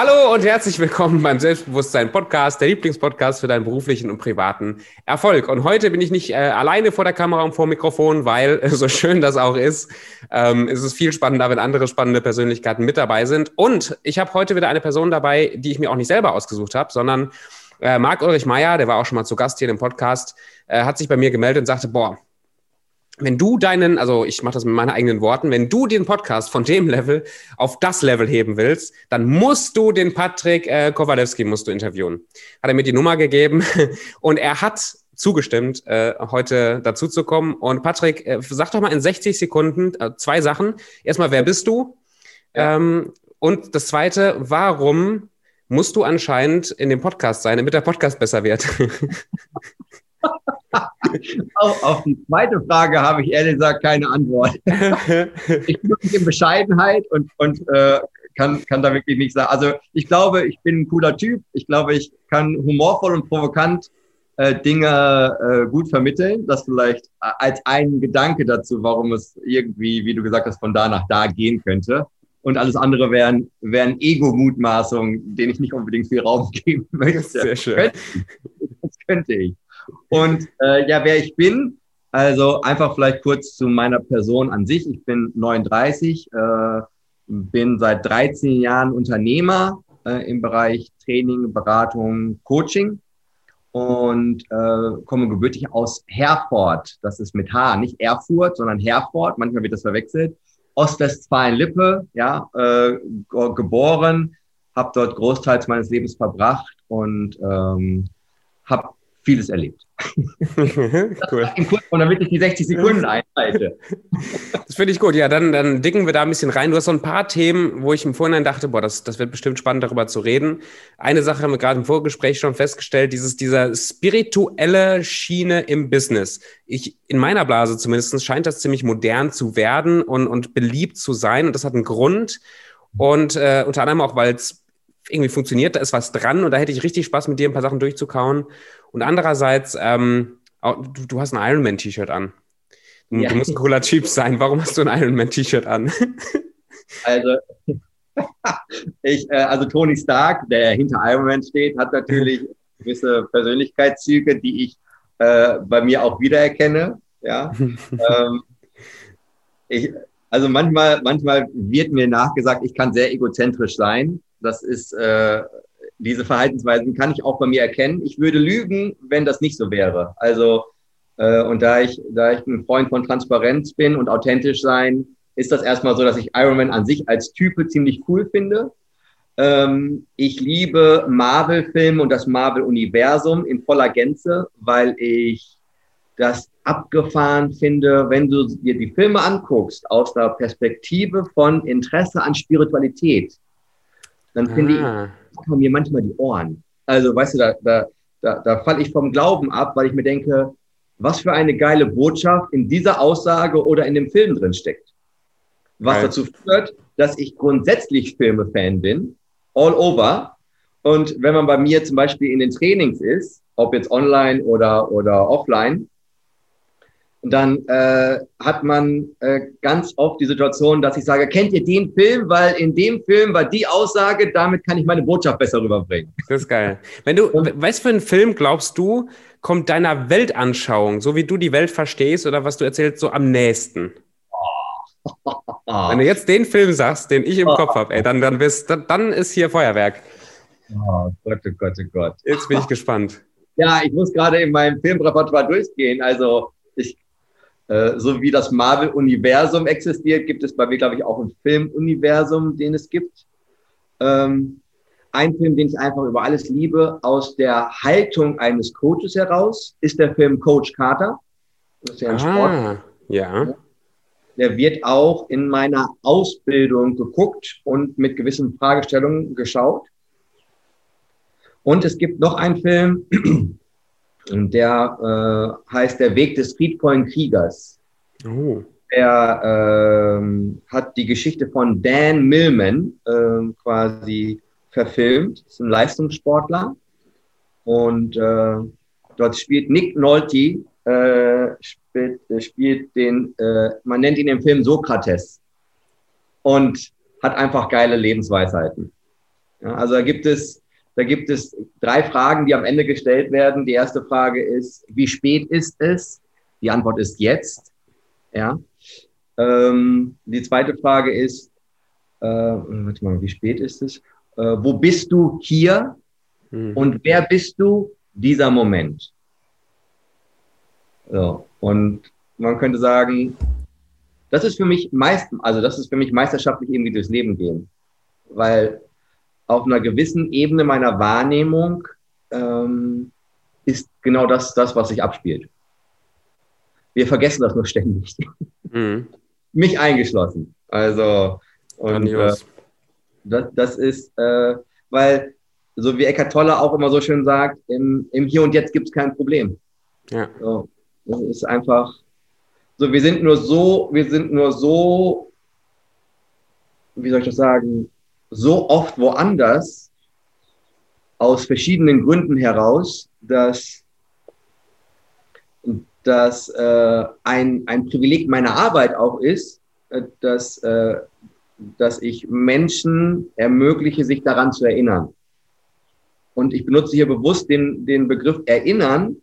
Hallo und herzlich willkommen beim Selbstbewusstsein Podcast, der Lieblingspodcast für deinen beruflichen und privaten Erfolg. Und heute bin ich nicht äh, alleine vor der Kamera und vor dem Mikrofon, weil so schön das auch ist, ähm, ist es viel spannender, wenn andere spannende Persönlichkeiten mit dabei sind. Und ich habe heute wieder eine Person dabei, die ich mir auch nicht selber ausgesucht habe, sondern äh, Marc Ulrich Meyer, der war auch schon mal zu Gast hier im Podcast, äh, hat sich bei mir gemeldet und sagte, boah, wenn du deinen, also ich mache das mit meinen eigenen Worten, wenn du den Podcast von dem Level auf das Level heben willst, dann musst du den Patrick äh, Kowalewski musst du interviewen. Hat er mir die Nummer gegeben und er hat zugestimmt, äh, heute dazu zu kommen. Und Patrick, äh, sag doch mal in 60 Sekunden äh, zwei Sachen. Erstmal, wer bist du? Ja. Ähm, und das zweite, warum musst du anscheinend in dem Podcast sein, damit der Podcast besser wird? auf, auf, die zweite Frage habe ich ehrlich gesagt keine Antwort. ich bin wirklich in Bescheidenheit und, und äh, kann, kann da wirklich nicht sagen. Also ich glaube, ich bin ein cooler Typ. Ich glaube, ich kann humorvoll und provokant äh, Dinge äh, gut vermitteln. Das vielleicht als ein Gedanke dazu, warum es irgendwie, wie du gesagt hast, von da nach da gehen könnte. Und alles andere wären, wären Ego-Mutmaßungen, denen ich nicht unbedingt viel Raum geben möchte. Sehr schön. Das könnte ich. Und äh, ja, wer ich bin, also einfach vielleicht kurz zu meiner Person an sich. Ich bin 39, äh, bin seit 13 Jahren Unternehmer äh, im Bereich Training, Beratung, Coaching und äh, komme gebürtig aus Herford. Das ist mit H, nicht Erfurt, sondern Herford. Manchmal wird das verwechselt. Ostwestfalen-Lippe, ja, äh, geboren, habe dort großteils meines Lebens verbracht und ähm, habe vieles erlebt. cool. Und damit ich die 60 Sekunden einhalte. Das finde ich gut. Ja, dann, dann dicken wir da ein bisschen rein. Du hast so ein paar Themen, wo ich im Vorhinein dachte, boah, das, das wird bestimmt spannend, darüber zu reden. Eine Sache haben wir gerade im Vorgespräch schon festgestellt, dieses, dieser spirituelle Schiene im Business. Ich, in meiner Blase zumindest, scheint das ziemlich modern zu werden und, und beliebt zu sein. Und das hat einen Grund. Und äh, unter anderem auch, weil es irgendwie funktioniert, da ist was dran und da hätte ich richtig Spaß mit dir ein paar Sachen durchzukauen. Und andererseits, ähm, du, du hast ein Ironman-T-Shirt an. Du, ja. du musst ein cooler Typ sein. Warum hast du ein Ironman-T-Shirt an? also, ich, äh, also Tony Stark, der hinter Ironman steht, hat natürlich gewisse Persönlichkeitszüge, die ich äh, bei mir auch wiedererkenne. Ja. ähm, ich, also manchmal, manchmal wird mir nachgesagt, ich kann sehr egozentrisch sein. Das ist äh, diese Verhaltensweisen kann ich auch bei mir erkennen. Ich würde lügen, wenn das nicht so wäre. Also, äh, und da ich, da ich ein Freund von Transparenz bin und authentisch sein, ist das erstmal so, dass ich Ironman an sich als Type ziemlich cool finde. Ähm, ich liebe Marvel-Filme und das Marvel-Universum in voller Gänze, weil ich das abgefahren finde, wenn du dir die Filme anguckst aus der Perspektive von Interesse an Spiritualität, dann finde ah. ich, kommen mir manchmal die Ohren. Also, weißt du, da, da, da, da falle ich vom Glauben ab, weil ich mir denke, was für eine geile Botschaft in dieser Aussage oder in dem Film drin steckt. Was Geil. dazu führt, dass ich grundsätzlich Filme-Fan bin, all over. Und wenn man bei mir zum Beispiel in den Trainings ist, ob jetzt online oder, oder offline, dann äh, hat man äh, ganz oft die Situation, dass ich sage, kennt ihr den Film? Weil in dem Film war die Aussage, damit kann ich meine Botschaft besser rüberbringen. Das ist geil. Wenn du, weißt für einen Film glaubst du, kommt deiner Weltanschauung, so wie du die Welt verstehst oder was du erzählst, so am nächsten? Wenn du jetzt den Film sagst, den ich im Kopf habe, ey, dann, dann, bist, dann, dann ist hier Feuerwerk. Oh Gott, oh Gott, oh Gott. Jetzt bin ich gespannt. Ja, ich muss gerade in meinem Filmrepertoire durchgehen. Also ich äh, so wie das Marvel-Universum existiert, gibt es bei mir, glaube ich, auch ein Film-Universum, den es gibt. Ähm, ein Film, den ich einfach über alles liebe, aus der Haltung eines Coaches heraus, ist der Film Coach Carter. Das ist ja ein ah, Sport. Ja. Der wird auch in meiner Ausbildung geguckt und mit gewissen Fragestellungen geschaut. Und es gibt noch einen Film, und der äh, heißt Der Weg des friedvollen Kriegers. Oh. Er ähm, hat die Geschichte von Dan Millman äh, quasi verfilmt. Das ist ein Leistungssportler. Und äh, dort spielt Nick Nolte, äh, spielt, spielt den, äh, man nennt ihn im Film Sokrates. Und hat einfach geile Lebensweisheiten. Ja, also da gibt es, da gibt es drei Fragen, die am Ende gestellt werden. Die erste Frage ist, wie spät ist es? Die Antwort ist jetzt. Ja. Ähm, die zweite Frage ist, äh, warte mal, wie spät ist es? Äh, wo bist du hier? Mhm. Und wer bist du? Dieser Moment. So. Und man könnte sagen, das ist für mich meist, also das ist für mich meisterschaftlich irgendwie durchs Leben gehen. Weil auf einer gewissen Ebene meiner Wahrnehmung ähm, ist genau das, das, was sich abspielt. Wir vergessen das nur ständig. Mhm. Mich eingeschlossen. Also, und äh, das, das ist, äh, weil, so wie Eckart Tolle auch immer so schön sagt, im, im Hier und Jetzt gibt es kein Problem. Ja. So, das ist einfach, so, wir sind nur so, wir sind nur so, wie soll ich das sagen, so oft woanders aus verschiedenen Gründen heraus, dass, dass äh, ein, ein Privileg meiner Arbeit auch ist, äh, dass, äh, dass ich Menschen ermögliche, sich daran zu erinnern. Und ich benutze hier bewusst den, den Begriff erinnern,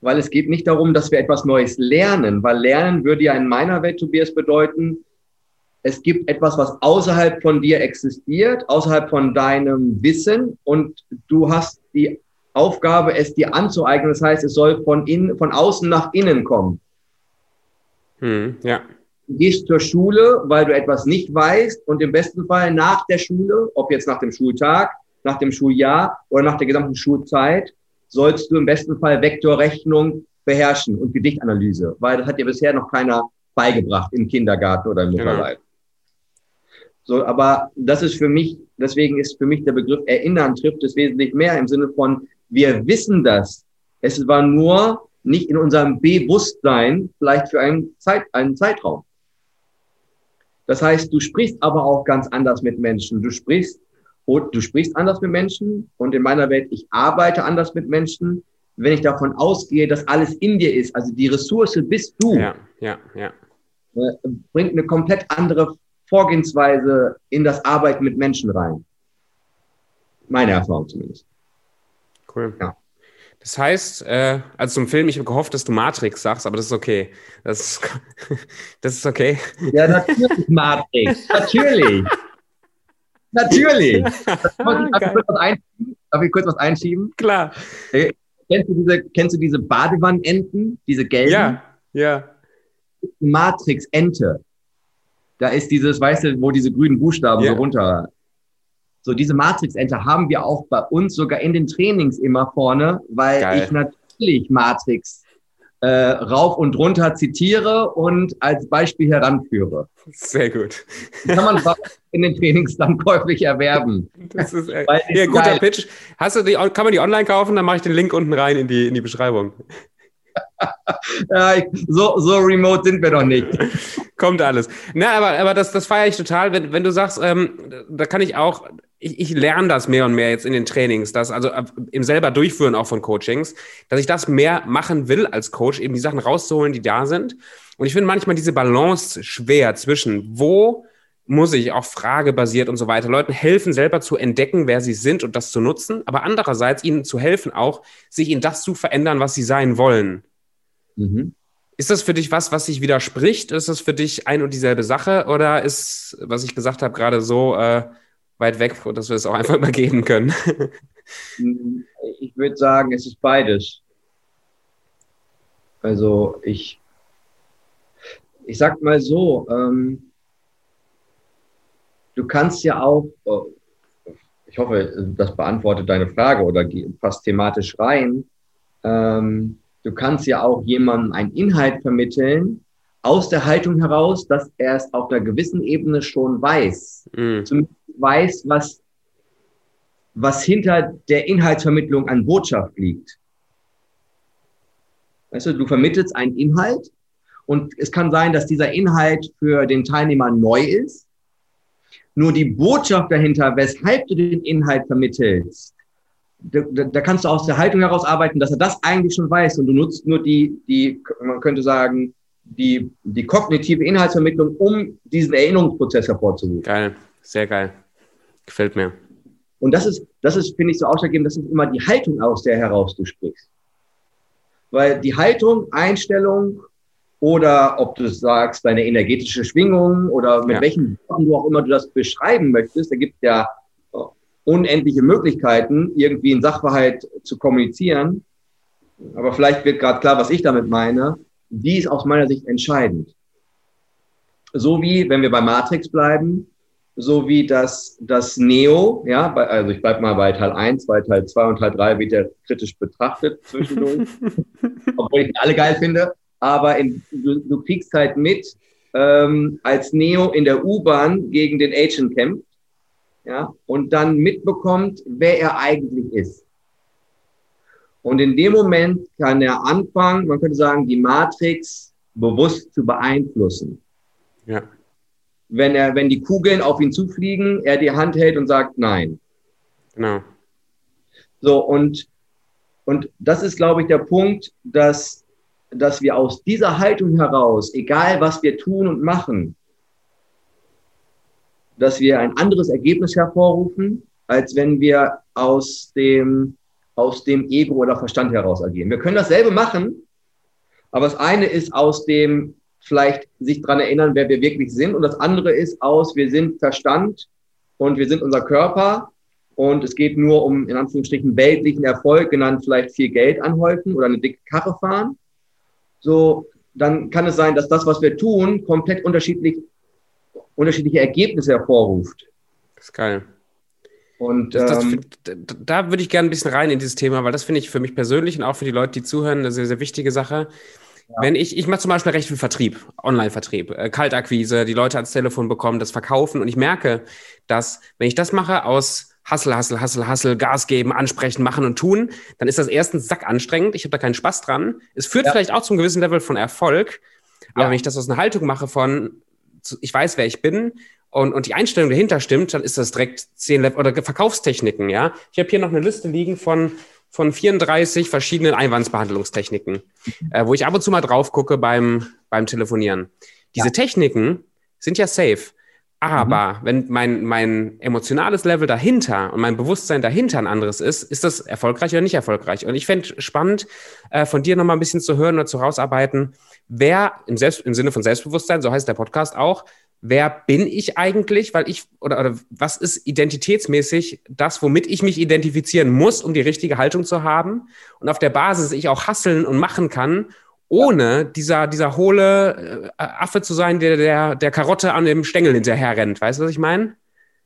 weil es geht nicht darum, dass wir etwas Neues lernen, weil lernen würde ja in meiner Welt, Tobias, bedeuten, es gibt etwas, was außerhalb von dir existiert, außerhalb von deinem Wissen und du hast die Aufgabe, es dir anzueignen. Das heißt, es soll von, in, von außen nach innen kommen. Hm, ja. Du gehst zur Schule, weil du etwas nicht weißt und im besten Fall nach der Schule, ob jetzt nach dem Schultag, nach dem Schuljahr oder nach der gesamten Schulzeit, sollst du im besten Fall Vektorrechnung beherrschen und Gedichtanalyse, weil das hat dir bisher noch keiner beigebracht im Kindergarten oder im genau. Mutterleib. So, aber das ist für mich, deswegen ist für mich der Begriff Erinnern trifft es wesentlich mehr im Sinne von, wir wissen das. Es war nur nicht in unserem Bewusstsein, vielleicht für einen, Zeit, einen Zeitraum. Das heißt, du sprichst aber auch ganz anders mit Menschen. Du sprichst, du sprichst anders mit Menschen und in meiner Welt, ich arbeite anders mit Menschen, wenn ich davon ausgehe, dass alles in dir ist. Also die Ressource bist du. Ja, ja, ja. Äh, bringt eine komplett andere Vorgehensweise in das Arbeiten mit Menschen rein. Meine Erfahrung zumindest. Cool. Ja. Das heißt, äh, also zum Film, ich habe gehofft, dass du Matrix sagst, aber das ist okay. Das ist, das ist okay. Ja, natürlich Matrix. natürlich. natürlich. Darf ich, kurz was einschieben? Klar. Äh, kennst, du diese, kennst du diese Badewannenten, diese gelben? Ja, ja. Matrix-Ente. Da ist dieses, weißt du, wo diese grünen Buchstaben yeah. so runter. So, diese Matrix-Enter haben wir auch bei uns sogar in den Trainings immer vorne, weil Geil. ich natürlich Matrix äh, rauf und runter zitiere und als Beispiel heranführe. Sehr gut. Kann man in den Trainings dann käuflich erwerben. Das ist äh, ja, guter. Pitch. Hast du die, kann man die online kaufen? Dann mache ich den Link unten rein in die, in die Beschreibung. Ja, so, so remote sind wir doch nicht. Kommt alles. Na, aber, aber das, das feiere ich total, wenn, wenn du sagst, ähm, da kann ich auch, ich, ich lerne das mehr und mehr jetzt in den Trainings, dass, also äh, im selber Durchführen auch von Coachings, dass ich das mehr machen will als Coach, eben die Sachen rauszuholen, die da sind. Und ich finde manchmal diese Balance schwer zwischen, wo muss ich auch fragebasiert und so weiter Leuten helfen, selber zu entdecken, wer sie sind und das zu nutzen, aber andererseits ihnen zu helfen, auch sich in das zu verändern, was sie sein wollen. Mhm. Ist das für dich was, was sich widerspricht? Ist das für dich ein und dieselbe Sache? Oder ist, was ich gesagt habe, gerade so äh, weit weg, dass wir es auch einfach übergeben können? ich würde sagen, es ist beides. Also ich, ich sag mal so, ähm, du kannst ja auch, oh, ich hoffe, das beantwortet deine Frage oder passt thematisch rein. Ähm, Du kannst ja auch jemandem einen Inhalt vermitteln, aus der Haltung heraus, dass er es auf einer gewissen Ebene schon weiß. Mhm. Zumindest weiß, was, was hinter der Inhaltsvermittlung an Botschaft liegt. Weißt du, du vermittelst einen Inhalt und es kann sein, dass dieser Inhalt für den Teilnehmer neu ist. Nur die Botschaft dahinter, weshalb du den Inhalt vermittelst, da, da, kannst du aus der Haltung heraus arbeiten, dass er das eigentlich schon weiß und du nutzt nur die, die man könnte sagen, die, die kognitive Inhaltsvermittlung, um diesen Erinnerungsprozess hervorzurufen. Geil, sehr geil. Gefällt mir. Und das ist, das ist, finde ich, so ausschlaggebend, das ist immer die Haltung, aus der heraus du sprichst. Weil die Haltung, Einstellung oder ob du sagst, deine energetische Schwingung oder mit ja. welchen Worten du auch immer du das beschreiben möchtest, da gibt es ja unendliche Möglichkeiten, irgendwie einen Sachverhalt zu kommunizieren. Aber vielleicht wird gerade klar, was ich damit meine. Die ist aus meiner Sicht entscheidend. So wie, wenn wir bei Matrix bleiben, so wie das, das Neo, ja, bei, also ich bleibe mal bei Teil 1, bei Teil 2 und Teil 3 wird er kritisch betrachtet zwischendurch, obwohl ich alle geil finde, aber in, du, du kriegst halt mit, ähm, als Neo in der U-Bahn gegen den Agent kämpft, ja, und dann mitbekommt, wer er eigentlich ist. Und in dem Moment kann er anfangen, man könnte sagen, die Matrix bewusst zu beeinflussen. Ja. Wenn er, wenn die Kugeln auf ihn zufliegen, er die Hand hält und sagt nein. Genau. So, und, und das ist, glaube ich, der Punkt, dass, dass wir aus dieser Haltung heraus, egal was wir tun und machen, dass wir ein anderes Ergebnis hervorrufen, als wenn wir aus dem, aus dem Ego oder Verstand heraus agieren. Wir können dasselbe machen, aber das eine ist aus dem vielleicht sich dran erinnern, wer wir wirklich sind und das andere ist aus, wir sind Verstand und wir sind unser Körper und es geht nur um, in Anführungsstrichen, weltlichen Erfolg, genannt vielleicht viel Geld anhäufen oder eine dicke Karre fahren. So, dann kann es sein, dass das, was wir tun, komplett unterschiedlich unterschiedliche Ergebnisse hervorruft. Das ist geil. Und das, ähm, das, da würde ich gerne ein bisschen rein in dieses Thema, weil das finde ich für mich persönlich und auch für die Leute, die zuhören, eine sehr, sehr wichtige Sache. Ja. Wenn ich, ich mache zum Beispiel recht viel Vertrieb, Online-Vertrieb, äh, Kaltakquise, die Leute ans Telefon bekommen, das Verkaufen und ich merke, dass wenn ich das mache aus Hassel, Hassel, Hassel, Hassel, Gas geben, ansprechen, machen und tun, dann ist das erstens sack anstrengend. Ich habe da keinen Spaß dran. Es führt ja. vielleicht auch zum gewissen Level von Erfolg. Aber ja. wenn ich das aus einer Haltung mache von, ich weiß, wer ich bin und, und die Einstellung dahinter stimmt, dann ist das direkt zehn Level oder Verkaufstechniken, ja. Ich habe hier noch eine Liste liegen von von 34 verschiedenen Einwandsbehandlungstechniken, äh, wo ich ab und zu mal drauf gucke beim, beim Telefonieren. Diese ja. Techniken sind ja safe. Aber mhm. wenn mein, mein emotionales Level dahinter und mein Bewusstsein dahinter ein anderes ist, ist das erfolgreich oder nicht erfolgreich? Und ich fände spannend, äh, von dir nochmal ein bisschen zu hören oder zu rausarbeiten, wer im, Selbst, im Sinne von Selbstbewusstsein, so heißt der Podcast auch, wer bin ich eigentlich, weil ich, oder, oder was ist identitätsmäßig das, womit ich mich identifizieren muss, um die richtige Haltung zu haben und auf der Basis ich auch hasseln und machen kann, ohne dieser, dieser hohle äh, Affe zu sein, der, der der Karotte an dem Stängel hinterher rennt. Weißt du, was ich meine?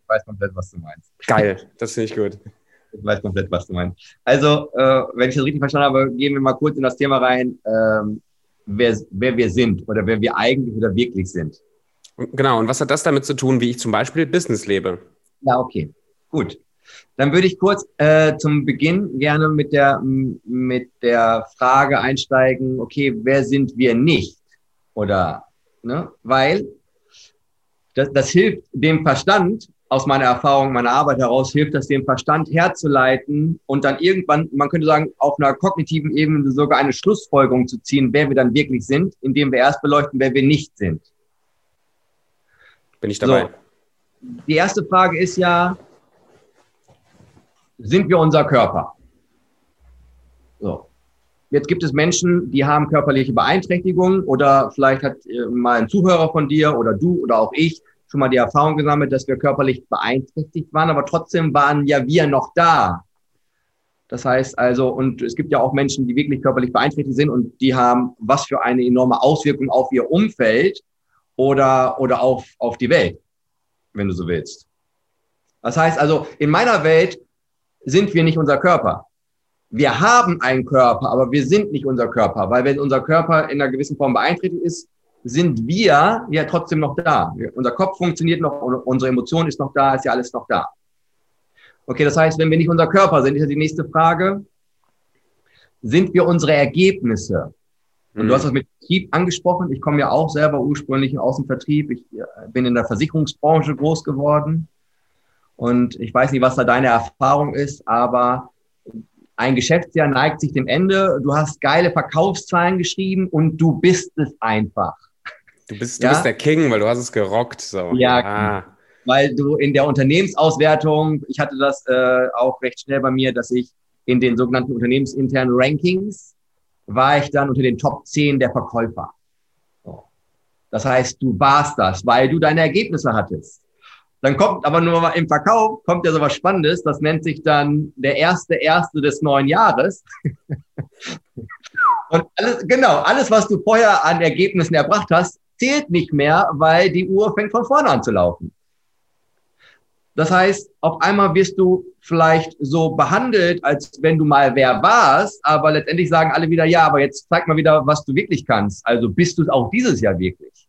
Ich weiß komplett, was du meinst. Geil, das finde ich gut. Ich weiß komplett, was du meinst. Also, äh, wenn ich das richtig verstanden habe, gehen wir mal kurz in das Thema rein, ähm, wer, wer wir sind oder wer wir eigentlich oder wirklich sind. Genau, und was hat das damit zu tun, wie ich zum Beispiel Business lebe? Ja, okay. Gut. Dann würde ich kurz äh, zum Beginn gerne mit der, mit der Frage einsteigen, okay, wer sind wir nicht? Oder, ne? Weil das, das hilft dem Verstand, aus meiner Erfahrung, meiner Arbeit heraus, hilft das dem Verstand herzuleiten und dann irgendwann, man könnte sagen, auf einer kognitiven Ebene sogar eine Schlussfolgerung zu ziehen, wer wir dann wirklich sind, indem wir erst beleuchten, wer wir nicht sind. Bin ich dabei. So. Die erste Frage ist ja, sind wir unser Körper? So. Jetzt gibt es Menschen, die haben körperliche Beeinträchtigungen oder vielleicht hat äh, mal ein Zuhörer von dir oder du oder auch ich schon mal die Erfahrung gesammelt, dass wir körperlich beeinträchtigt waren, aber trotzdem waren ja wir noch da. Das heißt also, und es gibt ja auch Menschen, die wirklich körperlich beeinträchtigt sind und die haben was für eine enorme Auswirkung auf ihr Umfeld oder, oder auf, auf die Welt, wenn du so willst. Das heißt also, in meiner Welt sind wir nicht unser Körper. Wir haben einen Körper, aber wir sind nicht unser Körper, weil wenn unser Körper in einer gewissen Form beeinträchtigt ist, sind wir ja trotzdem noch da. Unser Kopf funktioniert noch, unsere Emotion ist noch da, ist ja alles noch da. Okay, das heißt, wenn wir nicht unser Körper sind, ist ja die nächste Frage, sind wir unsere Ergebnisse? Und mhm. du hast das mit Vertrieb angesprochen. Ich komme ja auch selber ursprünglich aus dem Vertrieb. Ich äh, bin in der Versicherungsbranche groß geworden. Und ich weiß nicht, was da deine Erfahrung ist, aber ein Geschäftsjahr neigt sich dem Ende. Du hast geile Verkaufszahlen geschrieben und du bist es einfach. Du bist, du ja? bist der King, weil du hast es gerockt. So. Ja, ah. weil du in der Unternehmensauswertung, ich hatte das äh, auch recht schnell bei mir, dass ich in den sogenannten unternehmensinternen Rankings war ich dann unter den Top 10 der Verkäufer. Das heißt, du warst das, weil du deine Ergebnisse hattest. Dann kommt aber nur mal im Verkauf, kommt ja so was Spannendes, das nennt sich dann der erste Erste des neuen Jahres. Und alles, genau, alles, was du vorher an Ergebnissen erbracht hast, zählt nicht mehr, weil die Uhr fängt von vorne an zu laufen. Das heißt, auf einmal wirst du vielleicht so behandelt, als wenn du mal wer warst, aber letztendlich sagen alle wieder, ja, aber jetzt zeig mal wieder, was du wirklich kannst. Also bist du es auch dieses Jahr wirklich.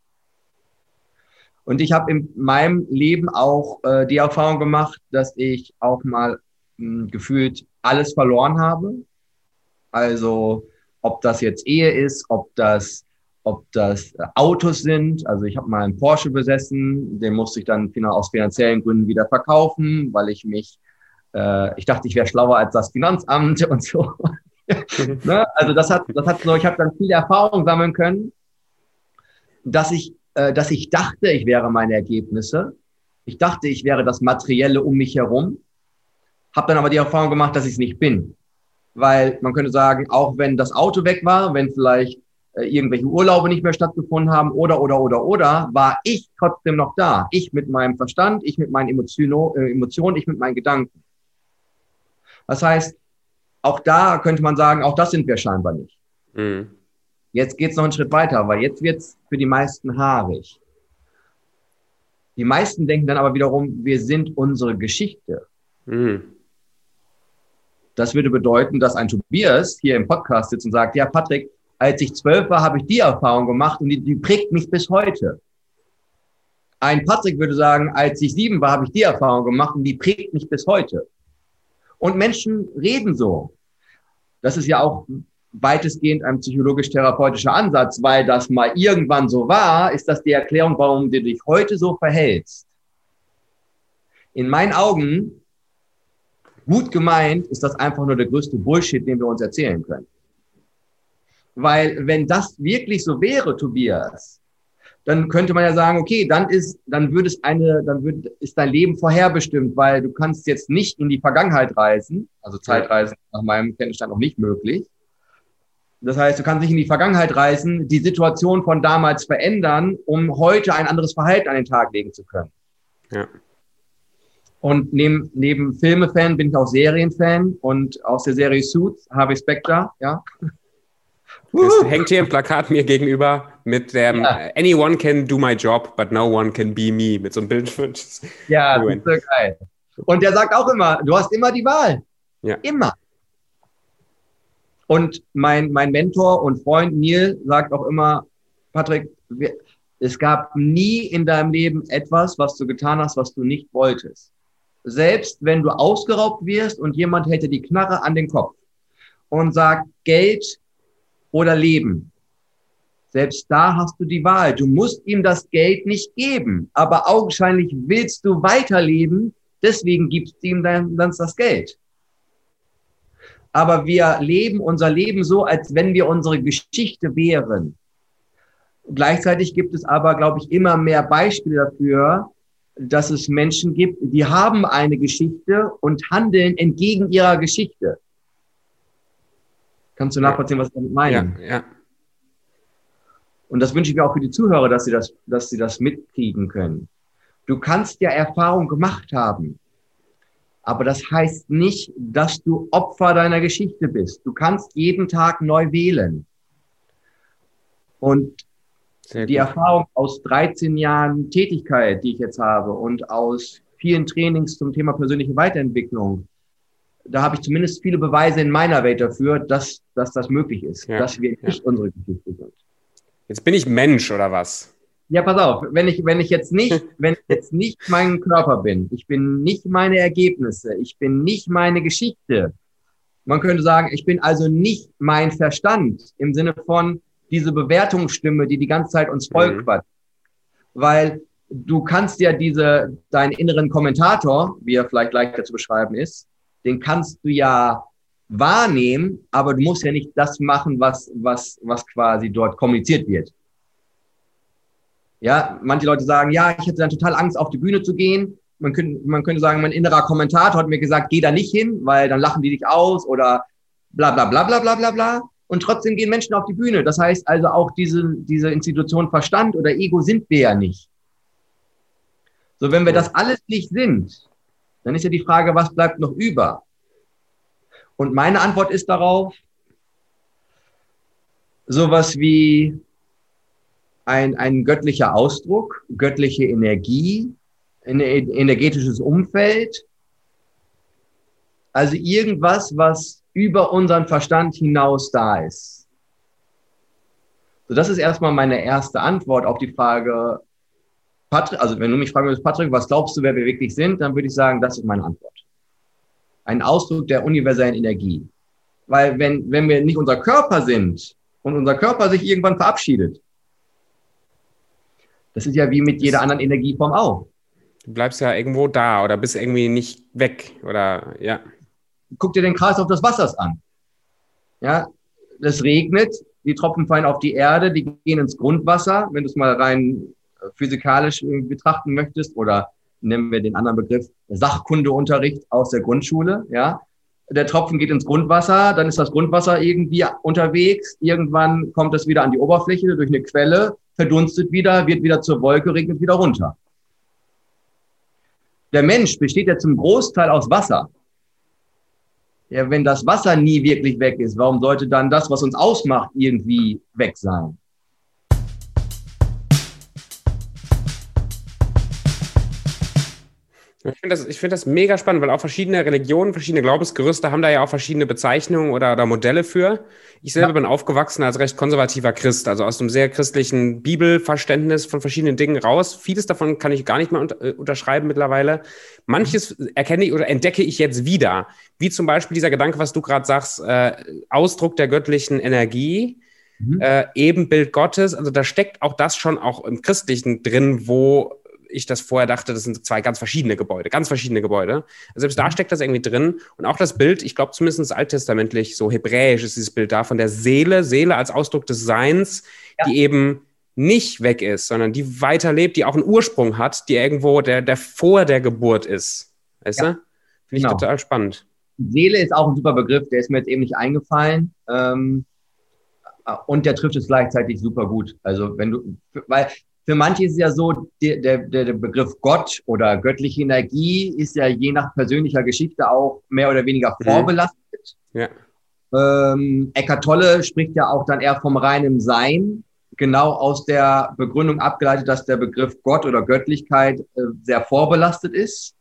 Und ich habe in meinem Leben auch äh, die Erfahrung gemacht, dass ich auch mal mh, gefühlt alles verloren habe. Also ob das jetzt Ehe ist, ob das ob das äh, Autos sind. Also ich habe mal einen Porsche besessen, den musste ich dann aus finanziellen Gründen wieder verkaufen, weil ich mich, äh, ich dachte, ich wäre schlauer als das Finanzamt und so. ne? Also das hat, das hat so, ich habe dann viel Erfahrung sammeln können, dass ich, äh, dass ich dachte, ich wäre meine Ergebnisse. Ich dachte, ich wäre das Materielle um mich herum. Habe dann aber die Erfahrung gemacht, dass ich es nicht bin. Weil man könnte sagen, auch wenn das Auto weg war, wenn vielleicht irgendwelche Urlaube nicht mehr stattgefunden haben oder, oder, oder, oder, war ich trotzdem noch da. Ich mit meinem Verstand, ich mit meinen äh, Emotionen, ich mit meinen Gedanken. Das heißt, auch da könnte man sagen, auch das sind wir scheinbar nicht. Mhm. Jetzt geht es noch einen Schritt weiter, weil jetzt wird es für die meisten haarig. Die meisten denken dann aber wiederum, wir sind unsere Geschichte. Mhm. Das würde bedeuten, dass ein Tobias hier im Podcast sitzt und sagt, ja, Patrick, als ich zwölf war, habe ich die Erfahrung gemacht und die, die prägt mich bis heute. Ein Patrick würde sagen, als ich sieben war, habe ich die Erfahrung gemacht und die prägt mich bis heute. Und Menschen reden so. Das ist ja auch weitestgehend ein psychologisch-therapeutischer Ansatz, weil das mal irgendwann so war, ist das die Erklärung, warum du dich heute so verhältst. In meinen Augen, gut gemeint, ist das einfach nur der größte Bullshit, den wir uns erzählen können. Weil wenn das wirklich so wäre, Tobias, dann könnte man ja sagen, okay, dann ist, dann würde es eine, dann wird, ist dein Leben vorherbestimmt, weil du kannst jetzt nicht in die Vergangenheit reisen, also Zeitreisen nach meinem Kenntnisstand noch nicht möglich. Das heißt, du kannst nicht in die Vergangenheit reisen, die Situation von damals verändern, um heute ein anderes Verhalten an den Tag legen zu können. Ja. Und neben, neben Filmefan bin ich auch Serienfan und aus der Serie Suits, Harvey Specter, ja. Es hängt hier ein Plakat mir gegenüber mit dem ja. Anyone can do my job, but no one can be me, mit so einem Bild. Ja, das ist so geil. Und der sagt auch immer, du hast immer die Wahl. Ja. Immer. Und mein, mein Mentor und Freund Neil sagt auch immer, Patrick, wir, es gab nie in deinem Leben etwas, was du getan hast, was du nicht wolltest. Selbst wenn du ausgeraubt wirst und jemand hätte die Knarre an den Kopf und sagt, Geld oder Leben. Selbst da hast du die Wahl. Du musst ihm das Geld nicht geben, aber augenscheinlich willst du weiterleben, deswegen gibst du ihm dann, dann das Geld. Aber wir leben unser Leben so, als wenn wir unsere Geschichte wären. Gleichzeitig gibt es aber, glaube ich, immer mehr Beispiele dafür, dass es Menschen gibt, die haben eine Geschichte und handeln entgegen ihrer Geschichte. Kannst du nachvollziehen, was ich damit meine? Ja, ja. Und das wünsche ich mir auch für die Zuhörer, dass sie das, dass sie das mitkriegen können. Du kannst ja Erfahrung gemacht haben. Aber das heißt nicht, dass du Opfer deiner Geschichte bist. Du kannst jeden Tag neu wählen. Und die Erfahrung aus 13 Jahren Tätigkeit, die ich jetzt habe und aus vielen Trainings zum Thema persönliche Weiterentwicklung, da habe ich zumindest viele Beweise in meiner Welt dafür, dass, dass das möglich ist, ja, dass wir nicht ja. unsere Geschichte sind. Jetzt bin ich Mensch oder was? Ja, pass auf, wenn ich, wenn ich jetzt nicht, wenn ich jetzt nicht mein Körper bin, ich bin nicht meine Ergebnisse, ich bin nicht meine Geschichte. Man könnte sagen, ich bin also nicht mein Verstand im Sinne von diese Bewertungsstimme, die die ganze Zeit uns voll Mhm. Weil du kannst ja diese, deinen inneren Kommentator, wie er vielleicht leichter zu beschreiben ist, den kannst du ja wahrnehmen, aber du musst ja nicht das machen, was, was, was quasi dort kommuniziert wird. Ja, manche Leute sagen, ja, ich hätte dann total Angst, auf die Bühne zu gehen. Man könnte, man könnte sagen, mein innerer Kommentator hat mir gesagt, geh da nicht hin, weil dann lachen die dich aus oder bla bla bla bla bla bla bla. Und trotzdem gehen Menschen auf die Bühne. Das heißt also auch diese, diese Institution Verstand oder Ego sind wir ja nicht. So, wenn wir das alles nicht sind, dann ist ja die Frage, was bleibt noch über? Und meine Antwort ist darauf, sowas wie ein, ein göttlicher Ausdruck, göttliche Energie, ein energetisches Umfeld. Also irgendwas, was über unseren Verstand hinaus da ist. So, das ist erstmal meine erste Antwort auf die Frage, Patrick, also wenn du mich fragen würdest, Patrick, was glaubst du, wer wir wirklich sind, dann würde ich sagen, das ist meine Antwort. Ein Ausdruck der universellen Energie. Weil wenn, wenn wir nicht unser Körper sind und unser Körper sich irgendwann verabschiedet, das ist ja wie mit jeder anderen Energieform auch. Du bleibst ja irgendwo da oder bist irgendwie nicht weg oder ja. Guck dir den Kreislauf des Wassers an. Ja, es regnet, die Tropfen fallen auf die Erde, die gehen ins Grundwasser. Wenn du es mal rein physikalisch betrachten möchtest oder nehmen wir den anderen Begriff Sachkundeunterricht aus der Grundschule, ja. Der Tropfen geht ins Grundwasser, dann ist das Grundwasser irgendwie unterwegs, irgendwann kommt es wieder an die Oberfläche durch eine Quelle, verdunstet wieder, wird wieder zur Wolke, regnet wieder runter. Der Mensch besteht ja zum Großteil aus Wasser. Ja, wenn das Wasser nie wirklich weg ist, warum sollte dann das, was uns ausmacht, irgendwie weg sein? Ich finde das, find das mega spannend, weil auch verschiedene Religionen, verschiedene Glaubensgerüste haben da ja auch verschiedene Bezeichnungen oder, oder Modelle für. Ich selber ja. bin aufgewachsen als recht konservativer Christ, also aus einem sehr christlichen Bibelverständnis von verschiedenen Dingen raus. Vieles davon kann ich gar nicht mehr äh, unterschreiben mittlerweile. Manches erkenne ich oder entdecke ich jetzt wieder, wie zum Beispiel dieser Gedanke, was du gerade sagst, äh, Ausdruck der göttlichen Energie. Mhm. Äh, Ebenbild Gottes, also da steckt auch das schon auch im Christlichen drin, wo ich das vorher dachte, das sind zwei ganz verschiedene Gebäude, ganz verschiedene Gebäude. Also selbst da mhm. steckt das irgendwie drin. Und auch das Bild, ich glaube zumindest alttestamentlich, so hebräisch ist dieses Bild da von der Seele, Seele als Ausdruck des Seins, ja. die eben nicht weg ist, sondern die weiterlebt, die auch einen Ursprung hat, die irgendwo der, der vor der Geburt ist. Weißt ja. du? Finde ich genau. total spannend. Seele ist auch ein super Begriff, der ist mir jetzt eben nicht eingefallen. Ähm, und der trifft es gleichzeitig super gut. Also wenn du, weil für manche ist es ja so, der, der, der Begriff Gott oder göttliche Energie ist ja je nach persönlicher Geschichte auch mehr oder weniger mhm. vorbelastet. Ja. Ähm, Eckart Tolle spricht ja auch dann eher vom reinen Sein, genau aus der Begründung abgeleitet, dass der Begriff Gott oder Göttlichkeit äh, sehr vorbelastet ist.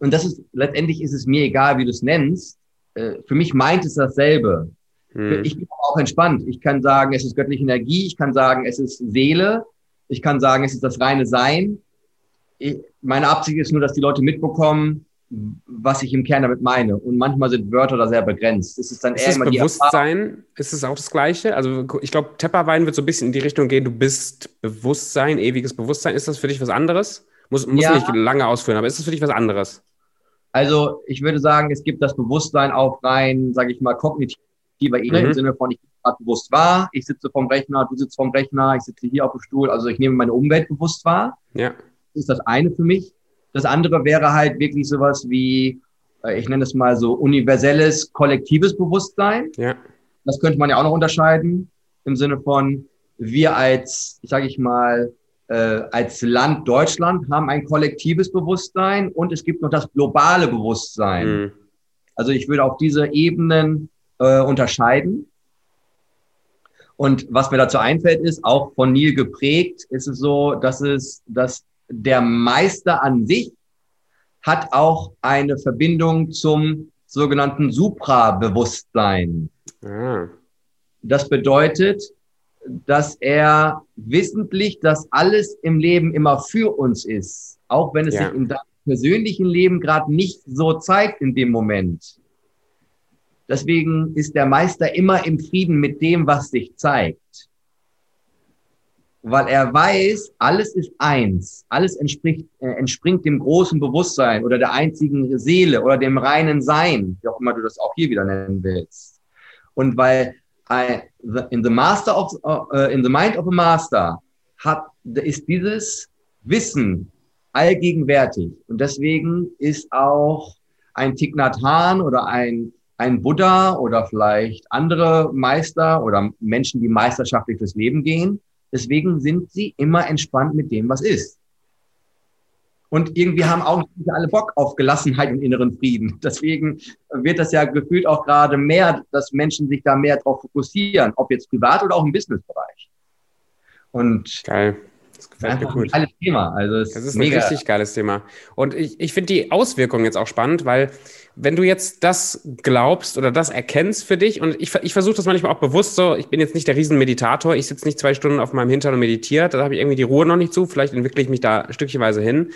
Und das ist, letztendlich ist es mir egal, wie du es nennst. Äh, für mich meint es dasselbe. Hm. Ich bin auch entspannt. Ich kann sagen, es ist göttliche Energie. Ich kann sagen, es ist Seele. Ich kann sagen, es ist das reine Sein. Ich, meine Absicht ist nur, dass die Leute mitbekommen, was ich im Kern damit meine. Und manchmal sind Wörter da sehr begrenzt. Es ist dann ist eher immer Bewusstsein, ist es auch das Gleiche? Also ich glaube, Tepperwein wird so ein bisschen in die Richtung gehen, du bist Bewusstsein, ewiges Bewusstsein. Ist das für dich was anderes? Muss, muss ja. nicht lange ausführen, aber ist das für dich was anderes? Also ich würde sagen, es gibt das Bewusstsein auf rein, sage ich mal, kognitiver Ebene mhm. im Sinne von, ich gerade bewusst wahr. Ich sitze vorm Rechner, du sitzt vorm Rechner, ich sitze hier auf dem Stuhl. Also ich nehme meine Umwelt bewusst wahr. Ja. Das ist das eine für mich. Das andere wäre halt wirklich sowas wie, äh, ich nenne es mal so universelles, kollektives Bewusstsein. Ja. Das könnte man ja auch noch unterscheiden im Sinne von, wir als, ich sage ich mal, äh, als Land Deutschland haben ein kollektives Bewusstsein und es gibt noch das globale Bewusstsein. Mhm. Also ich würde auf diese Ebenen äh, unterscheiden. Und was mir dazu einfällt, ist, auch von Neil geprägt, ist es so, dass es, dass der Meister an sich hat auch eine Verbindung zum sogenannten Suprabewusstsein. Ah. Das bedeutet, dass er wissentlich, dass alles im Leben immer für uns ist, auch wenn es ja. sich in deinem persönlichen Leben gerade nicht so zeigt in dem Moment. Deswegen ist der Meister immer im Frieden mit dem, was sich zeigt. Weil er weiß, alles ist eins. Alles entspricht, äh, entspringt dem großen Bewusstsein oder der einzigen Seele oder dem reinen Sein, wie auch immer du das auch hier wieder nennen willst. Und weil I, in the master of, uh, in the mind of a master hat, ist dieses Wissen allgegenwärtig. Und deswegen ist auch ein Hanh oder ein, ein Buddha oder vielleicht andere Meister oder Menschen, die meisterschaftlich durchs Leben gehen. Deswegen sind sie immer entspannt mit dem, was ist. Und irgendwie haben auch nicht alle Bock auf Gelassenheit und inneren Frieden. Deswegen wird das ja gefühlt auch gerade mehr, dass Menschen sich da mehr drauf fokussieren, ob jetzt privat oder auch im Businessbereich. Und Geil. Das gefällt mir gut. Ein geiles Thema. Also das ist mega. ein richtig geiles Thema. Und ich, ich finde die Auswirkungen jetzt auch spannend, weil wenn du jetzt das glaubst oder das erkennst für dich, und ich, ich versuche das manchmal auch bewusst so, ich bin jetzt nicht der Riesenmeditator, ich sitze nicht zwei Stunden auf meinem Hintern und meditiere, da habe ich irgendwie die Ruhe noch nicht zu, vielleicht entwickle ich mich da stückchenweise hin.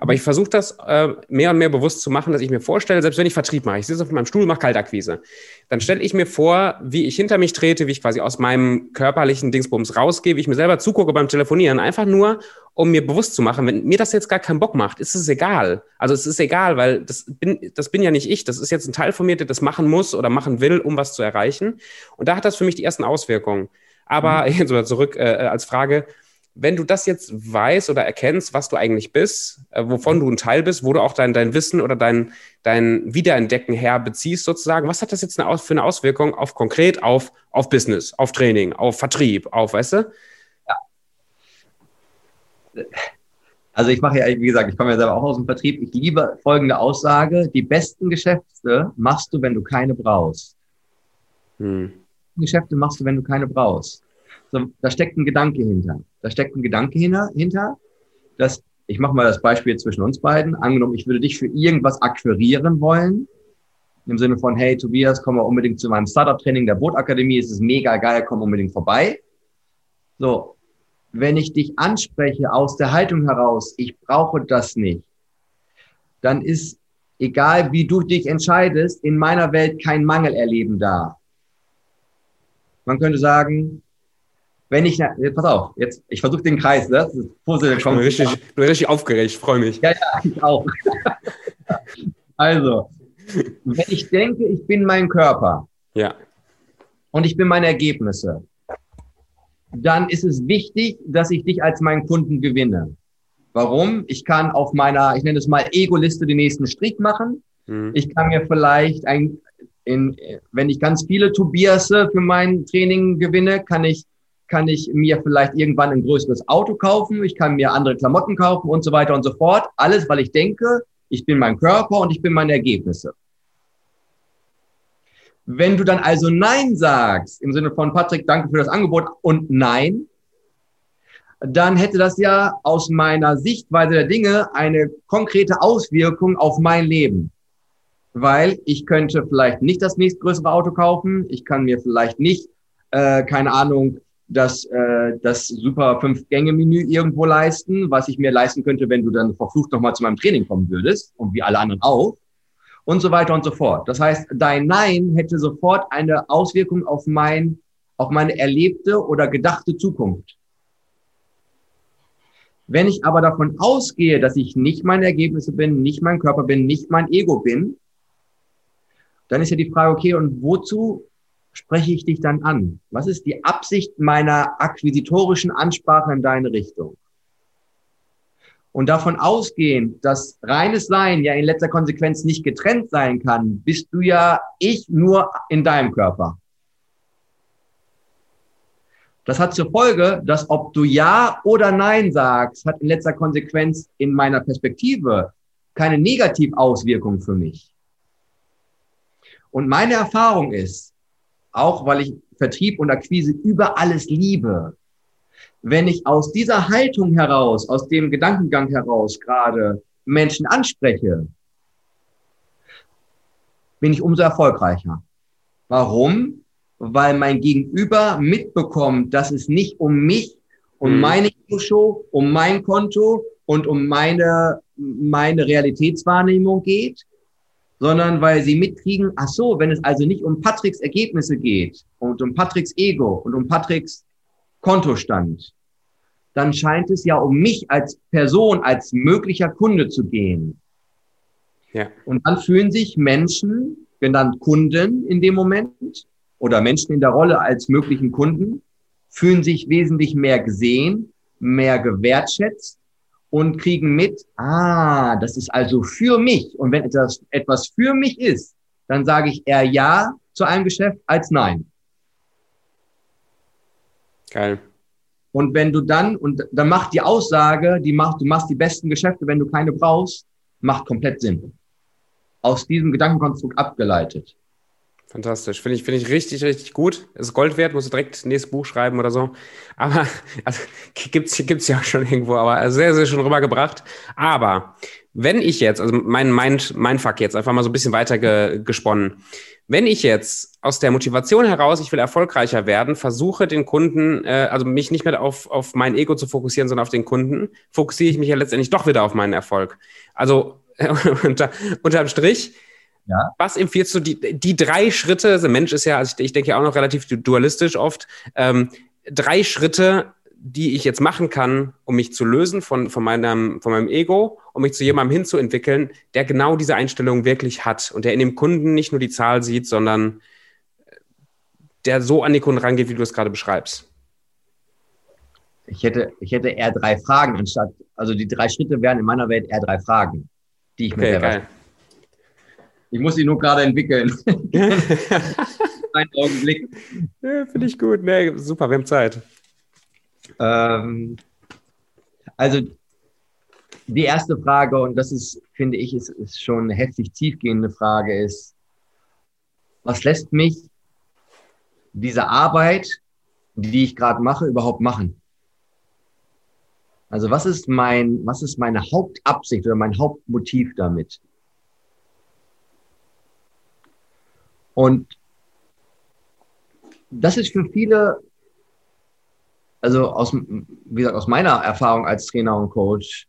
Aber ich versuche das äh, mehr und mehr bewusst zu machen, dass ich mir vorstelle, selbst wenn ich Vertrieb mache, ich sitze auf meinem Stuhl, mache Kaltakquise, dann stelle ich mir vor, wie ich hinter mich trete, wie ich quasi aus meinem körperlichen Dingsbums rausgehe, wie ich mir selber zugucke beim Telefonieren, einfach nur, um mir bewusst zu machen, wenn mir das jetzt gar keinen Bock macht, ist es egal. Also es ist egal, weil das bin, das bin ja nicht ich, das ist jetzt ein Teil von mir, der das machen muss oder machen will, um was zu erreichen. Und da hat das für mich die ersten Auswirkungen. Aber jetzt zurück äh, als Frage, wenn du das jetzt weißt oder erkennst, was du eigentlich bist, äh, wovon du ein Teil bist, wo du auch dein, dein Wissen oder dein, dein Wiederentdecken herbeziehst sozusagen, was hat das jetzt eine, für eine Auswirkung auf konkret auf, auf Business, auf Training, auf Vertrieb, auf, weißt du? Ja. Also ich mache ja, wie gesagt, ich komme ja selber auch aus dem Vertrieb. Ich liebe folgende Aussage. Die besten Geschäfte machst du, wenn du keine brauchst. Hm. Geschäfte machst du, wenn du keine brauchst. So, da steckt ein Gedanke hinter. Da steckt ein Gedanke hinter, hinter dass, ich mache mal das Beispiel zwischen uns beiden, angenommen, ich würde dich für irgendwas akquirieren wollen, im Sinne von, hey Tobias, komm mal unbedingt zu meinem Startup-Training der Bootakademie, es ist mega geil, komm unbedingt vorbei. So, wenn ich dich anspreche aus der Haltung heraus, ich brauche das nicht, dann ist, egal wie du dich entscheidest, in meiner Welt kein Mangel erleben da. Man könnte sagen, wenn ich, jetzt, pass auf, jetzt, ich versuche den Kreis, ne? das ist Puzzle. Ich bin richtig, bin richtig aufgeregt, freue mich. Ja, ja, ich auch. also, wenn ich denke, ich bin mein Körper. Ja. Und ich bin meine Ergebnisse. Dann ist es wichtig, dass ich dich als meinen Kunden gewinne. Warum? Ich kann auf meiner, ich nenne es mal Ego-Liste den nächsten Strick machen. Mhm. Ich kann mir vielleicht ein, in, wenn ich ganz viele Tobiasse für mein Training gewinne, kann ich kann ich mir vielleicht irgendwann ein größeres Auto kaufen, ich kann mir andere Klamotten kaufen und so weiter und so fort. Alles, weil ich denke, ich bin mein Körper und ich bin meine Ergebnisse. Wenn du dann also Nein sagst, im Sinne von Patrick, danke für das Angebot und Nein, dann hätte das ja aus meiner Sichtweise der Dinge eine konkrete Auswirkung auf mein Leben. Weil ich könnte vielleicht nicht das nächstgrößere Auto kaufen, ich kann mir vielleicht nicht, äh, keine Ahnung, das, äh, das super Fünf-Gänge-Menü irgendwo leisten, was ich mir leisten könnte, wenn du dann verflucht nochmal zu meinem Training kommen würdest und wie alle anderen auch und so weiter und so fort. Das heißt, dein Nein hätte sofort eine Auswirkung auf mein, auf meine erlebte oder gedachte Zukunft. Wenn ich aber davon ausgehe, dass ich nicht meine Ergebnisse bin, nicht mein Körper bin, nicht mein Ego bin, dann ist ja die Frage, okay, und wozu spreche ich dich dann an? Was ist die Absicht meiner akquisitorischen Ansprache in deine Richtung? Und davon ausgehend, dass reines Sein ja in letzter Konsequenz nicht getrennt sein kann, bist du ja ich nur in deinem Körper. Das hat zur Folge, dass ob du Ja oder Nein sagst, hat in letzter Konsequenz in meiner Perspektive keine Negativauswirkung für mich. Und meine Erfahrung ist, auch weil ich Vertrieb und Akquise über alles liebe. Wenn ich aus dieser Haltung heraus, aus dem Gedankengang heraus gerade Menschen anspreche, bin ich umso erfolgreicher. Warum? Weil mein Gegenüber mitbekommt, dass es nicht um mich, um mhm. meine Show, um mein Konto und um meine, meine Realitätswahrnehmung geht, sondern weil sie mitkriegen, ach so, wenn es also nicht um Patricks Ergebnisse geht und um Patricks Ego und um Patricks Kontostand, dann scheint es ja um mich als Person, als möglicher Kunde zu gehen. Ja. Und dann fühlen sich Menschen, genannt Kunden in dem Moment, oder Menschen in der Rolle als möglichen Kunden, fühlen sich wesentlich mehr gesehen, mehr gewertschätzt und kriegen mit, ah, das ist also für mich. Und wenn etwas, etwas für mich ist, dann sage ich eher Ja zu einem Geschäft als Nein. Geil. Und wenn du dann, und dann macht die Aussage, die macht, du machst die besten Geschäfte, wenn du keine brauchst, macht komplett Sinn. Aus diesem Gedankenkonstrukt abgeleitet. Fantastisch. Finde ich, finde ich richtig, richtig gut. Ist Gold wert, musst du direkt nächstes Buch schreiben oder so. Aber also, gibt's, gibt's ja auch schon irgendwo, aber sehr, sehr schön rübergebracht. Aber wenn ich jetzt, also mein, mein, mein Fuck jetzt einfach mal so ein bisschen weiter ge, gesponnen. Wenn ich jetzt aus der Motivation heraus, ich will erfolgreicher werden, versuche den Kunden, äh, also mich nicht mehr auf, auf mein Ego zu fokussieren, sondern auf den Kunden, fokussiere ich mich ja letztendlich doch wieder auf meinen Erfolg. Also unter, unterm Strich, ja. was empfiehlst du, die, die drei Schritte, also Mensch ist ja, also ich, ich denke ja auch noch relativ dualistisch oft, ähm, drei Schritte, die ich jetzt machen kann, um mich zu lösen von, von, meinem, von meinem Ego, um mich zu jemandem hinzuentwickeln, der genau diese Einstellung wirklich hat und der in dem Kunden nicht nur die Zahl sieht, sondern der so an die Kunden rangeht, wie du es gerade beschreibst? Ich hätte, ich hätte eher drei Fragen anstatt, also die drei Schritte wären in meiner Welt eher drei Fragen, die ich okay, mir selber. Ich muss sie nur gerade entwickeln. Einen Augenblick. Ja, Finde ich gut. Nee, super, wir haben Zeit. Ähm, also die erste Frage, und das ist, finde ich, ist, ist schon eine heftig tiefgehende Frage, ist, was lässt mich diese Arbeit, die ich gerade mache, überhaupt machen? Also was ist mein, was ist meine Hauptabsicht oder mein Hauptmotiv damit? Und das ist für viele also aus, wie gesagt, aus meiner Erfahrung als Trainer und Coach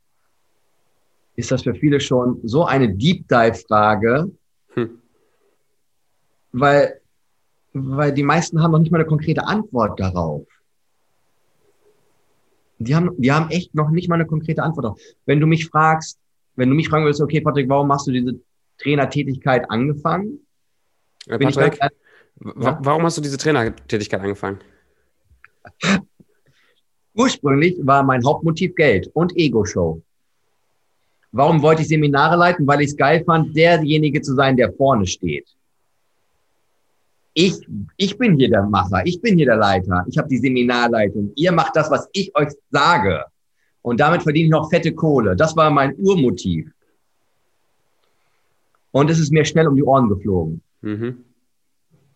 ist das für viele schon so eine Deep Dive Frage, hm. weil, weil die meisten haben noch nicht mal eine konkrete Antwort darauf. Die haben, die haben echt noch nicht mal eine konkrete Antwort darauf. Wenn du mich fragst, wenn du mich fragen würdest, okay, Patrick, warum machst du diese Trainertätigkeit angefangen? Ja, Patrick, dann, ja? warum hast du diese Trainertätigkeit angefangen? Ursprünglich war mein Hauptmotiv Geld und Ego-Show. Warum wollte ich Seminare leiten? Weil ich es geil fand, derjenige zu sein, der vorne steht. Ich, ich bin hier der Macher, ich bin hier der Leiter, ich habe die Seminarleitung. Ihr macht das, was ich euch sage. Und damit verdiene ich noch fette Kohle. Das war mein Urmotiv. Und es ist mir schnell um die Ohren geflogen. Mhm.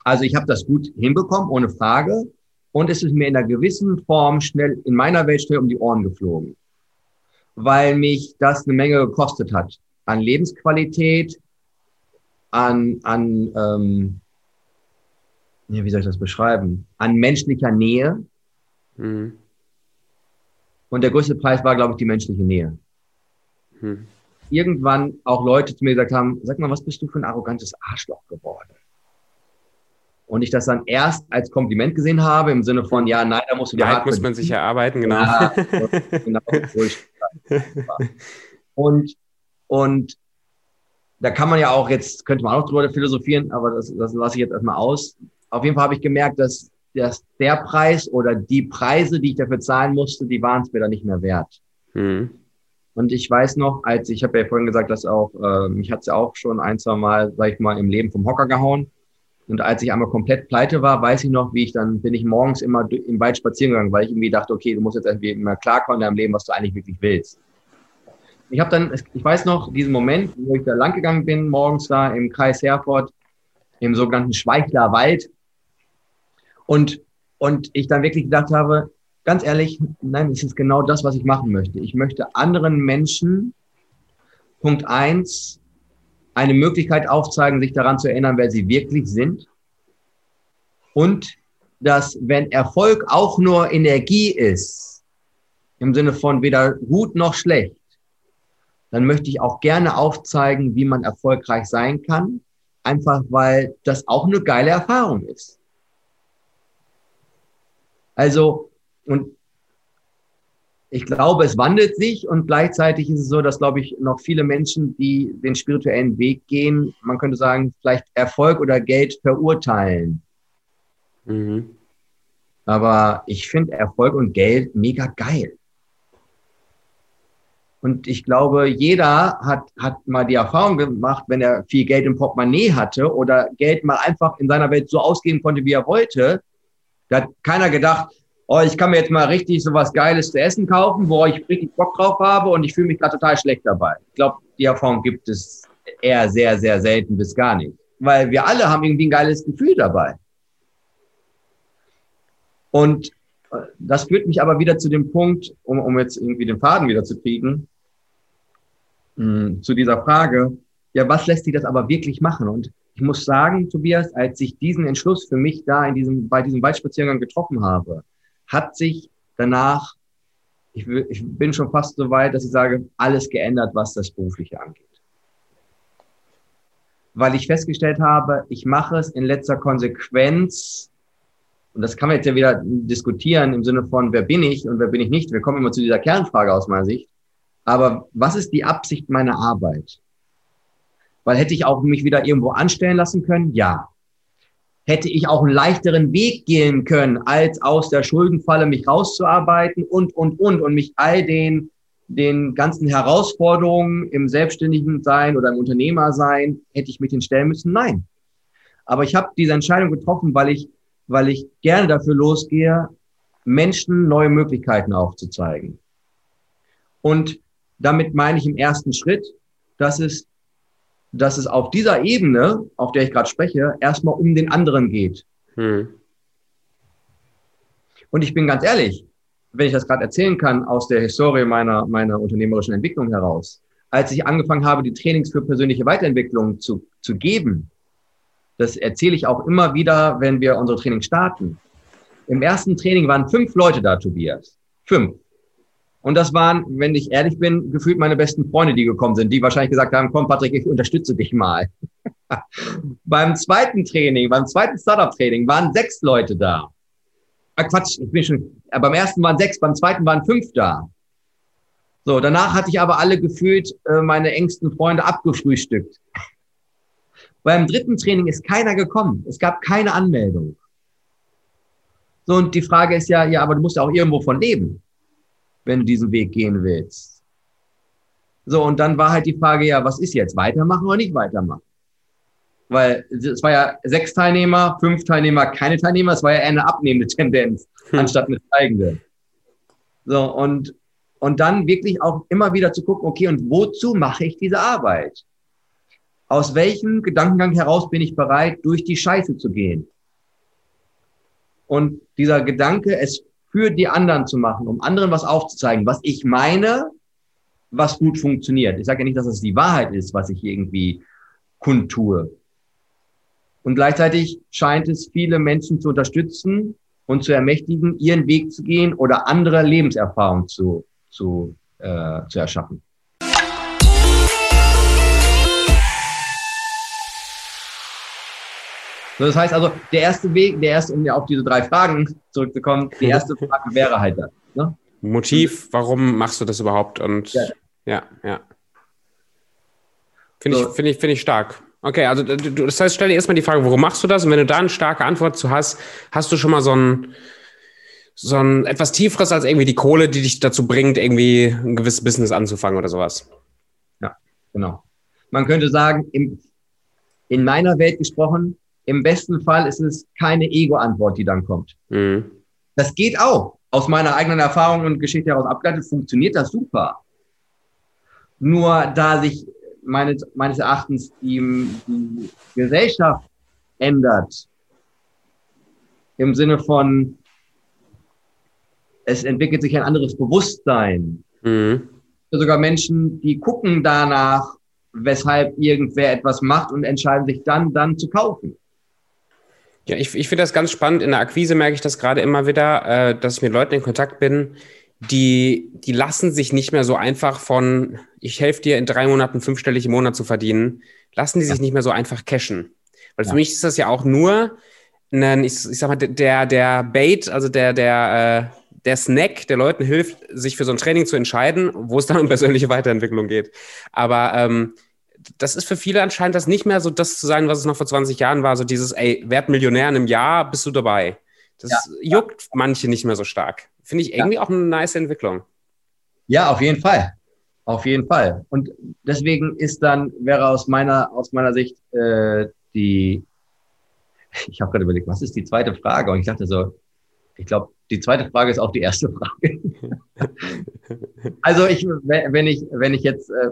Also ich habe das gut hinbekommen, ohne Frage. Und es ist mir in einer gewissen Form schnell, in meiner Welt schnell um die Ohren geflogen. Weil mich das eine Menge gekostet hat. An Lebensqualität, an, an ähm, ja, wie soll ich das beschreiben? An menschlicher Nähe. Mhm. Und der größte Preis war, glaube ich, die menschliche Nähe. Mhm. Irgendwann auch Leute zu mir gesagt haben, sag mal, was bist du für ein arrogantes Arschloch geworden? und ich das dann erst als Kompliment gesehen habe, im Sinne von, ja, nein, da musst du dir hart muss man sich erarbeiten, genau. Ja, genau und, und da kann man ja auch jetzt, könnte man auch drüber philosophieren, aber das, das lasse ich jetzt erstmal aus. Auf jeden Fall habe ich gemerkt, dass, dass der Preis oder die Preise, die ich dafür zahlen musste, die waren es mir dann nicht mehr wert. Mhm. Und ich weiß noch, als ich habe ja vorhin gesagt, dass auch, äh, mich hat es ja auch schon ein, zwei Mal, sag ich mal, im Leben vom Hocker gehauen. Und als ich einmal komplett pleite war, weiß ich noch, wie ich dann bin ich morgens immer im Wald spazieren gegangen, weil ich irgendwie dachte, okay, du musst jetzt irgendwie immer klarkommen in deinem Leben, was du eigentlich wirklich willst. Ich habe dann, ich weiß noch, diesen Moment, wo ich da lang gegangen bin, morgens da im Kreis Herford, im sogenannten Schweichler Wald. Und, und ich dann wirklich gedacht habe, ganz ehrlich, nein, es ist genau das, was ich machen möchte. Ich möchte anderen Menschen, Punkt eins, eine Möglichkeit aufzeigen, sich daran zu erinnern, wer sie wirklich sind. Und dass, wenn Erfolg auch nur Energie ist, im Sinne von weder gut noch schlecht, dann möchte ich auch gerne aufzeigen, wie man erfolgreich sein kann, einfach weil das auch eine geile Erfahrung ist. Also, und ich glaube, es wandelt sich und gleichzeitig ist es so, dass, glaube ich, noch viele Menschen, die den spirituellen Weg gehen, man könnte sagen, vielleicht Erfolg oder Geld verurteilen. Mhm. Aber ich finde Erfolg und Geld mega geil. Und ich glaube, jeder hat, hat mal die Erfahrung gemacht, wenn er viel Geld im Portemonnaie hatte oder Geld mal einfach in seiner Welt so ausgeben konnte, wie er wollte. Da hat keiner gedacht, oh, ich kann mir jetzt mal richtig so was Geiles zu essen kaufen, wo ich richtig Bock drauf habe und ich fühle mich gerade total schlecht dabei. Ich glaube, die Erfahrung gibt es eher sehr, sehr selten bis gar nicht. Weil wir alle haben irgendwie ein geiles Gefühl dabei. Und äh, das führt mich aber wieder zu dem Punkt, um, um jetzt irgendwie den Faden wieder zu kriegen, mh, zu dieser Frage, ja, was lässt sich das aber wirklich machen? Und ich muss sagen, Tobias, als ich diesen Entschluss für mich da in diesem, bei diesem Waldspaziergang getroffen habe, hat sich danach, ich, ich bin schon fast so weit, dass ich sage, alles geändert, was das Berufliche angeht. Weil ich festgestellt habe, ich mache es in letzter Konsequenz, und das kann man jetzt ja wieder diskutieren im Sinne von, wer bin ich und wer bin ich nicht. Wir kommen immer zu dieser Kernfrage aus meiner Sicht. Aber was ist die Absicht meiner Arbeit? Weil hätte ich auch mich wieder irgendwo anstellen lassen können? Ja. Hätte ich auch einen leichteren Weg gehen können, als aus der Schuldenfalle mich rauszuarbeiten und, und, und, und mich all den, den ganzen Herausforderungen im Selbstständigen sein oder im Unternehmer sein, hätte ich mich den stellen müssen? Nein. Aber ich habe diese Entscheidung getroffen, weil ich, weil ich gerne dafür losgehe, Menschen neue Möglichkeiten aufzuzeigen. Und damit meine ich im ersten Schritt, dass es, dass es auf dieser Ebene, auf der ich gerade spreche, erstmal um den anderen geht. Hm. Und ich bin ganz ehrlich, wenn ich das gerade erzählen kann aus der Historie meiner, meiner unternehmerischen Entwicklung heraus, als ich angefangen habe, die Trainings für persönliche Weiterentwicklung zu, zu geben, das erzähle ich auch immer wieder, wenn wir unsere Trainings starten. Im ersten Training waren fünf Leute da, Tobias. Fünf. Und das waren, wenn ich ehrlich bin, gefühlt meine besten Freunde, die gekommen sind, die wahrscheinlich gesagt haben, komm Patrick, ich unterstütze dich mal. beim zweiten Training, beim zweiten Startup-Training waren sechs Leute da. Ah, Quatsch, ich bin schon, äh, beim ersten waren sechs, beim zweiten waren fünf da. So, danach hatte ich aber alle gefühlt äh, meine engsten Freunde abgefrühstückt. Beim dritten Training ist keiner gekommen. Es gab keine Anmeldung. So, und die Frage ist ja, ja, aber du musst ja auch irgendwo von leben wenn du diesen Weg gehen willst. So, und dann war halt die Frage, ja, was ist jetzt? Weitermachen oder nicht weitermachen? Weil es war ja sechs Teilnehmer, fünf Teilnehmer, keine Teilnehmer. Es war ja eher eine abnehmende Tendenz, hm. anstatt eine steigende. So, und, und dann wirklich auch immer wieder zu gucken, okay, und wozu mache ich diese Arbeit? Aus welchem Gedankengang heraus bin ich bereit, durch die Scheiße zu gehen? Und dieser Gedanke, es für die anderen zu machen, um anderen was aufzuzeigen, was ich meine, was gut funktioniert. Ich sage ja nicht, dass es die Wahrheit ist, was ich irgendwie kundtue. Und gleichzeitig scheint es viele Menschen zu unterstützen und zu ermächtigen, ihren Weg zu gehen oder andere Lebenserfahrungen zu, zu, äh, zu erschaffen. So, das heißt also, der erste Weg, der erste, um ja auf diese drei Fragen zurückzukommen, die erste Frage wäre halt das. Ne? Motiv, warum machst du das überhaupt? Und ja, ja. ja. Finde so. ich, find ich, find ich stark. Okay, also das heißt, stell dir erstmal die Frage, warum machst du das? Und wenn du da eine starke Antwort zu hast, hast du schon mal so ein, so ein etwas tieferes als irgendwie die Kohle, die dich dazu bringt, irgendwie ein gewisses Business anzufangen oder sowas. Ja, genau. Man könnte sagen, im, in meiner Welt gesprochen, im besten Fall ist es keine Ego-Antwort, die dann kommt. Mhm. Das geht auch. Aus meiner eigenen Erfahrung und Geschichte heraus abgeleitet funktioniert das super. Nur da sich meines, meines Erachtens die, die Gesellschaft ändert, im Sinne von, es entwickelt sich ein anderes Bewusstsein. Mhm. Sogar Menschen, die gucken danach, weshalb irgendwer etwas macht und entscheiden sich dann, dann zu kaufen. Ja, ich, ich finde das ganz spannend. In der Akquise merke ich das gerade immer wieder, äh, dass ich mit Leuten in Kontakt bin, die, die lassen sich nicht mehr so einfach von, ich helfe dir in drei Monaten fünfstellig im Monat zu verdienen, lassen die sich nicht mehr so einfach cashen. Weil ja. für mich ist das ja auch nur ein, ich, ich sag mal, der, der Bait, also der, der, äh, der Snack, der Leuten hilft, sich für so ein Training zu entscheiden, wo es dann um persönliche Weiterentwicklung geht. Aber ähm, das ist für viele anscheinend das nicht mehr so das zu sein, was es noch vor 20 Jahren war, so dieses, ey, werd Millionär in einem Jahr, bist du dabei. Das ja, juckt ja. manche nicht mehr so stark. Finde ich irgendwie ja. auch eine nice Entwicklung. Ja, auf jeden Fall. Auf jeden Fall. Und deswegen ist dann, wäre aus meiner, aus meiner Sicht äh, die, ich habe gerade überlegt, was ist die zweite Frage? Und ich dachte so, ich glaube, die zweite Frage ist auch die erste Frage. also ich, wenn ich, wenn ich jetzt äh,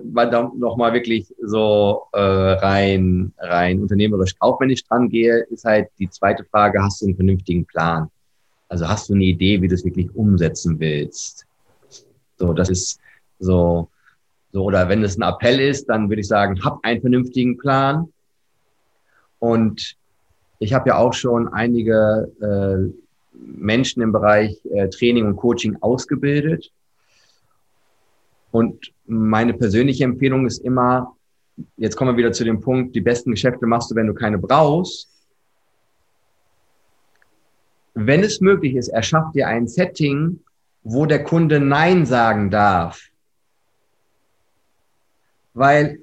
noch mal wirklich so äh, rein, rein unternehmerisch kaufmännisch dran gehe, ist halt die zweite Frage, hast du einen vernünftigen Plan? Also hast du eine Idee, wie du es wirklich umsetzen willst? So, das ist so, so, oder wenn es ein Appell ist, dann würde ich sagen, hab einen vernünftigen Plan. Und ich habe ja auch schon einige äh, Menschen im Bereich äh, Training und Coaching ausgebildet. Und meine persönliche Empfehlung ist immer, jetzt kommen wir wieder zu dem Punkt, die besten Geschäfte machst du, wenn du keine brauchst. Wenn es möglich ist, erschaff dir ein Setting, wo der Kunde Nein sagen darf. Weil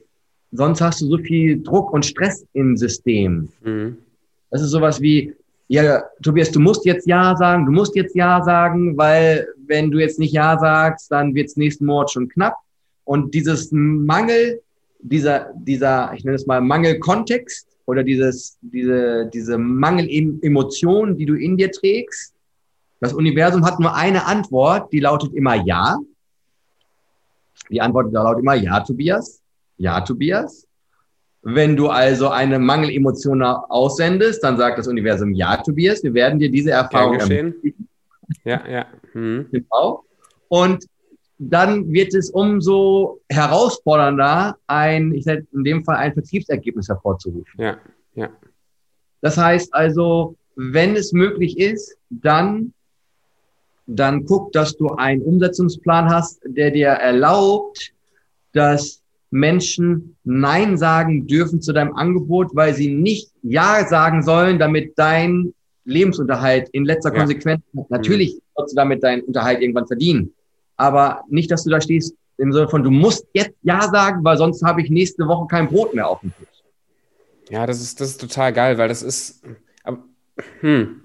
sonst hast du so viel Druck und Stress im System. Mhm. Das ist sowas wie, ja, Tobias, du musst jetzt Ja sagen, du musst jetzt Ja sagen, weil wenn du jetzt nicht Ja sagst, dann wird es nächsten Monat schon knapp. Und dieses Mangel, dieser, dieser, ich nenne es mal Mangelkontext oder dieses, diese, diese Mangel-Emotion, die du in dir trägst, das Universum hat nur eine Antwort, die lautet immer Ja. Die Antwort lautet immer Ja, Tobias. Ja, Tobias. Wenn du also eine Mangelemotion aussendest, dann sagt das Universum, ja, Tobias, wir werden dir diese Erfahrung ermöglichen. Ja, ja. Hm. Genau. Und dann wird es umso herausfordernder, ein, ich sage in dem Fall ein Vertriebsergebnis hervorzurufen. Ja, ja. Das heißt also, wenn es möglich ist, dann, dann guck, dass du einen Umsetzungsplan hast, der dir erlaubt, dass Menschen Nein sagen dürfen zu deinem Angebot, weil sie nicht Ja sagen sollen, damit dein Lebensunterhalt in letzter ja. Konsequenz, natürlich mhm. sollst du damit deinen Unterhalt irgendwann verdienen. Aber nicht, dass du da stehst im Sinne von, du musst jetzt Ja sagen, weil sonst habe ich nächste Woche kein Brot mehr auf dem Tisch. Ja, das ist, das ist total geil, weil das ist, hm,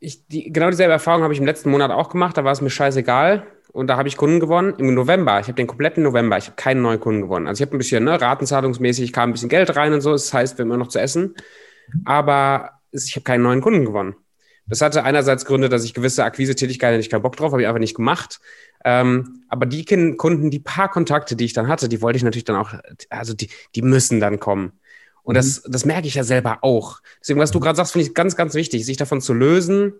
ich, die, genau dieselbe Erfahrung habe ich im letzten Monat auch gemacht, da war es mir scheißegal und da habe ich Kunden gewonnen im November. Ich habe den kompletten November. Ich habe keinen neuen Kunden gewonnen. Also ich habe ein bisschen ne, ratenzahlungsmäßig kam ein bisschen Geld rein und so. Das heißt, wir haben immer noch zu essen. Aber ich habe keinen neuen Kunden gewonnen. Das hatte einerseits Gründe, dass ich gewisse Akquise-Tätigkeiten nicht keinen Bock drauf habe, ich einfach nicht gemacht. Ähm, aber die Kunden, die paar Kontakte, die ich dann hatte, die wollte ich natürlich dann auch, also die, die müssen dann kommen. Und mhm. das, das merke ich ja selber auch. Deswegen, was du gerade sagst, finde ich ganz, ganz wichtig, sich davon zu lösen,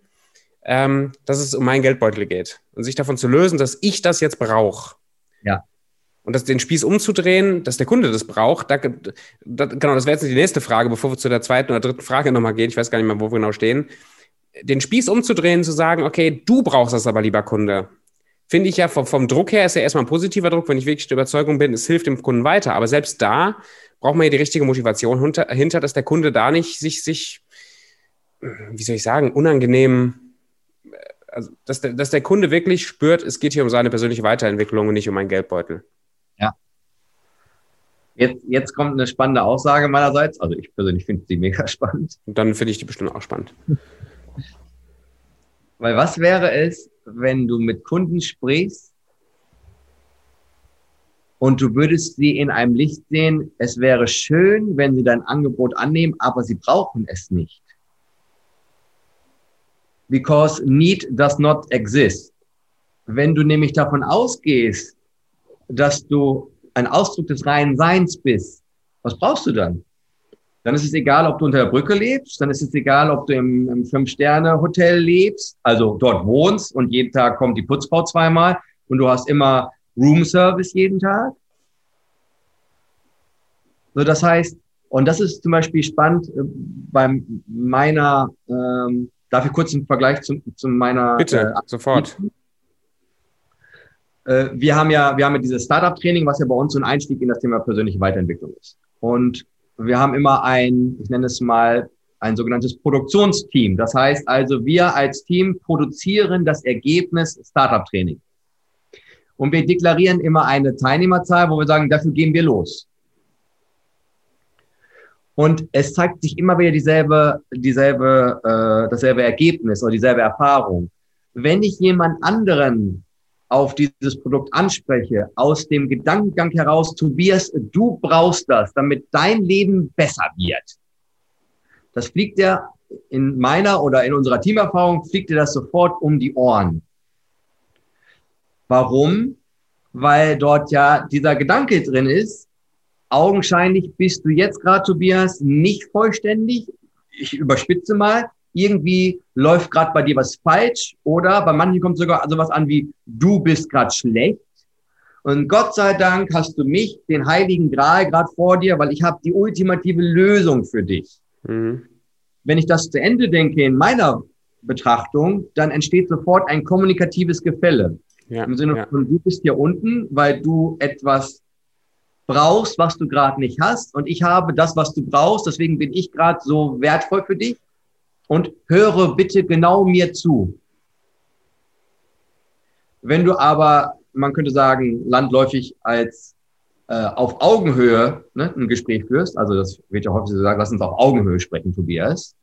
ähm, dass es um meinen Geldbeutel geht und sich davon zu lösen, dass ich das jetzt brauche. Ja. Und das, den Spieß umzudrehen, dass der Kunde das braucht, da, da, genau, das wäre jetzt die nächste Frage, bevor wir zu der zweiten oder dritten Frage nochmal gehen. Ich weiß gar nicht mehr, wo wir genau stehen. Den Spieß umzudrehen, zu sagen, okay, du brauchst das aber, lieber Kunde. Finde ich ja vom, vom Druck her ist ja erstmal ein positiver Druck, wenn ich wirklich der Überzeugung bin, es hilft dem Kunden weiter. Aber selbst da braucht man ja die richtige Motivation hinter, hinter dass der Kunde da nicht sich, sich, wie soll ich sagen, unangenehm also dass der, dass der Kunde wirklich spürt, es geht hier um seine persönliche Weiterentwicklung und nicht um einen Geldbeutel. Ja. Jetzt, jetzt kommt eine spannende Aussage meinerseits. Also ich persönlich finde sie mega spannend. Und dann finde ich die bestimmt auch spannend. Weil was wäre es, wenn du mit Kunden sprichst und du würdest sie in einem Licht sehen, es wäre schön, wenn sie dein Angebot annehmen, aber sie brauchen es nicht because need does not exist. Wenn du nämlich davon ausgehst, dass du ein Ausdruck des reinen Seins bist, was brauchst du dann? Dann ist es egal, ob du unter der Brücke lebst, dann ist es egal, ob du im, im Fünf-Sterne-Hotel lebst, also dort wohnst und jeden Tag kommt die Putzfrau zweimal und du hast immer Room-Service jeden Tag. So, das heißt, und das ist zum Beispiel spannend äh, bei meiner ähm, Darf ich kurz einen Vergleich zu, zu meiner. Bitte, äh, sofort. Äh, wir haben ja, wir haben ja dieses Startup-Training, was ja bei uns so ein Einstieg in das Thema persönliche Weiterentwicklung ist. Und wir haben immer ein, ich nenne es mal, ein sogenanntes Produktionsteam. Das heißt also, wir als Team produzieren das Ergebnis Startup-Training. Und wir deklarieren immer eine Teilnehmerzahl, wo wir sagen, dafür gehen wir los. Und es zeigt sich immer wieder dieselbe, dieselbe, äh, dasselbe Ergebnis oder dieselbe Erfahrung. Wenn ich jemand anderen auf dieses Produkt anspreche, aus dem Gedankengang heraus, Tobias, du brauchst das, damit dein Leben besser wird. Das fliegt dir in meiner oder in unserer Teamerfahrung, fliegt dir das sofort um die Ohren. Warum? Weil dort ja dieser Gedanke drin ist, augenscheinlich bist du jetzt gerade, Tobias, nicht vollständig. Ich überspitze mal. Irgendwie läuft gerade bei dir was falsch oder bei manchen kommt sogar sowas an wie du bist gerade schlecht. Und Gott sei Dank hast du mich, den heiligen Gral, gerade vor dir, weil ich habe die ultimative Lösung für dich. Mhm. Wenn ich das zu Ende denke in meiner Betrachtung, dann entsteht sofort ein kommunikatives Gefälle. Ja, Im Sinne ja. von, du bist hier unten, weil du etwas brauchst, was du gerade nicht hast. Und ich habe das, was du brauchst. Deswegen bin ich gerade so wertvoll für dich. Und höre bitte genau mir zu. Wenn du aber, man könnte sagen, landläufig als äh, auf Augenhöhe ne, ein Gespräch führst, also das wird ja häufig so gesagt, lass uns auf Augenhöhe sprechen, Tobias,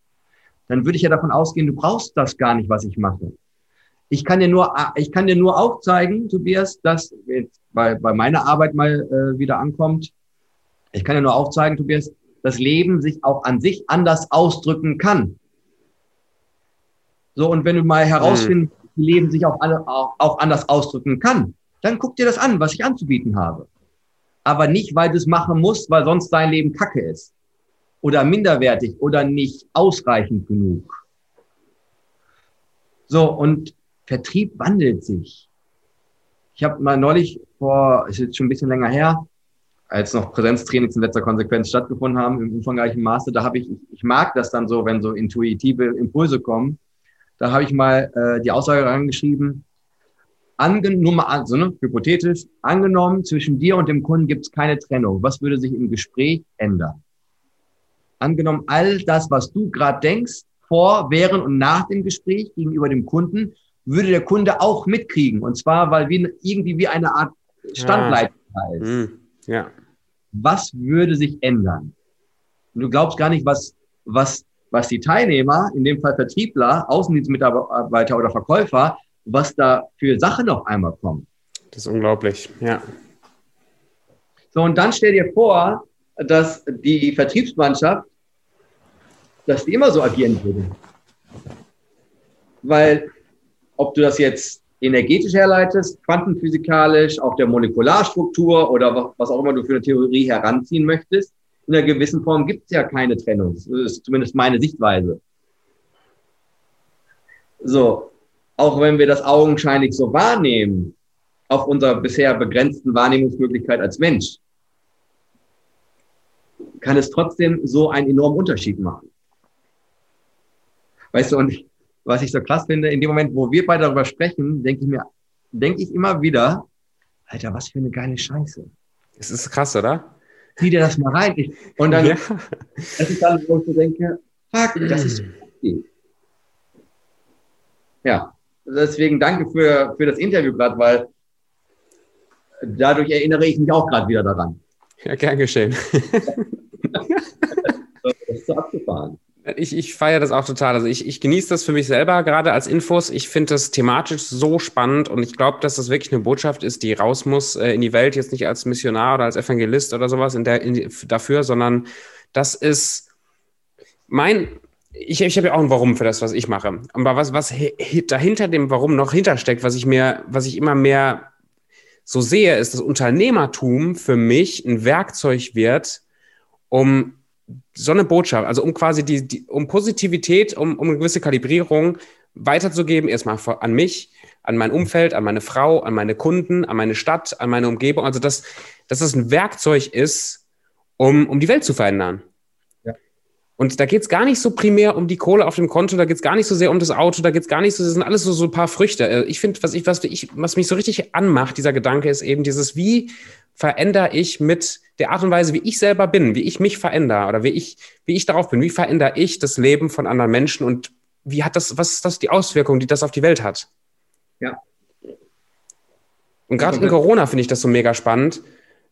dann würde ich ja davon ausgehen, du brauchst das gar nicht, was ich mache. Ich kann dir nur, ich kann dir nur aufzeigen, Tobias, dass bei, bei meiner Arbeit mal äh, wieder ankommt. Ich kann dir nur aufzeigen, Tobias, das Leben sich auch an sich anders ausdrücken kann. So, und wenn du mal herausfindest, mhm. wie Leben sich auch, alle, auch, auch anders ausdrücken kann, dann guck dir das an, was ich anzubieten habe. Aber nicht, weil du es machen musst, weil sonst dein Leben kacke ist. Oder minderwertig oder nicht ausreichend genug. So, und Vertrieb wandelt sich. Ich habe mal neulich vor, ist jetzt schon ein bisschen länger her, als noch Präsenztrainings in letzter Konsequenz stattgefunden haben im umfangreichen Maße, da habe ich, ich mag das dann so, wenn so intuitive Impulse kommen. Da habe ich mal äh, die Aussage reingeschrieben, angenommen, also ne, hypothetisch, angenommen, zwischen dir und dem Kunden gibt es keine Trennung. Was würde sich im Gespräch ändern? Angenommen, all das, was du gerade denkst, vor, während und nach dem Gespräch gegenüber dem Kunden, würde der Kunde auch mitkriegen. Und zwar, weil wir irgendwie wie eine Art Standleitung ja. ist. Hm, ja. Was würde sich ändern? Und du glaubst gar nicht, was, was, was die Teilnehmer, in dem Fall Vertriebler, Außendienstmitarbeiter oder Verkäufer, was da für Sachen auf einmal kommen. Das ist unglaublich, ja. So, und dann stell dir vor, dass die Vertriebsmannschaft, dass die immer so agieren würde. Weil ob du das jetzt energetisch herleitest, quantenphysikalisch, auf der Molekularstruktur oder was auch immer du für eine Theorie heranziehen möchtest, in einer gewissen Form gibt es ja keine Trennung. Das ist zumindest meine Sichtweise. So, auch wenn wir das augenscheinlich so wahrnehmen, auf unserer bisher begrenzten Wahrnehmungsmöglichkeit als Mensch, kann es trotzdem so einen enormen Unterschied machen. Weißt du, und ich, was ich so krass finde, in dem Moment, wo wir beide darüber sprechen, denke ich mir, denke ich immer wieder, Alter, was für eine geile Scheiße. Es ist krass, oder? Zieh dir das mal rein. Ich, und dann, ja. das ist dann, wo ich so denke, fuck, das ist okay. Ja, deswegen danke für, für das Interview gerade, weil dadurch erinnere ich mich auch gerade wieder daran. Ja, gern geschehen. das ist so abgefahren. Ich, ich feiere das auch total. Also ich, ich genieße das für mich selber gerade als Infos. Ich finde das thematisch so spannend und ich glaube, dass das wirklich eine Botschaft ist, die raus muss äh, in die Welt, jetzt nicht als Missionar oder als Evangelist oder sowas in der, in, dafür, sondern das ist mein, ich, ich habe ja auch ein Warum für das, was ich mache. Aber was, was dahinter dem Warum noch hintersteckt, was ich mir, was ich immer mehr so sehe, ist, dass Unternehmertum für mich ein Werkzeug wird, um so eine Botschaft, also um quasi die, die um Positivität, um, um eine gewisse Kalibrierung weiterzugeben, erstmal an mich, an mein Umfeld, an meine Frau, an meine Kunden, an meine Stadt, an meine Umgebung. Also, dass, dass das ein Werkzeug ist, um, um die Welt zu verändern. Und da geht es gar nicht so primär um die Kohle auf dem Konto, da geht es gar nicht so sehr um das Auto, da geht es gar nicht so, das sind alles so, so ein paar Früchte. Äh, ich finde, was ich, was ich, was mich so richtig anmacht, dieser Gedanke, ist eben dieses, wie verändere ich mit der Art und Weise, wie ich selber bin, wie ich mich verändere oder wie ich, wie ich darauf bin, wie verändere ich das Leben von anderen Menschen und wie hat das, was ist das die Auswirkung, die das auf die Welt hat? Ja. Und gerade in Corona finde ich das so mega spannend.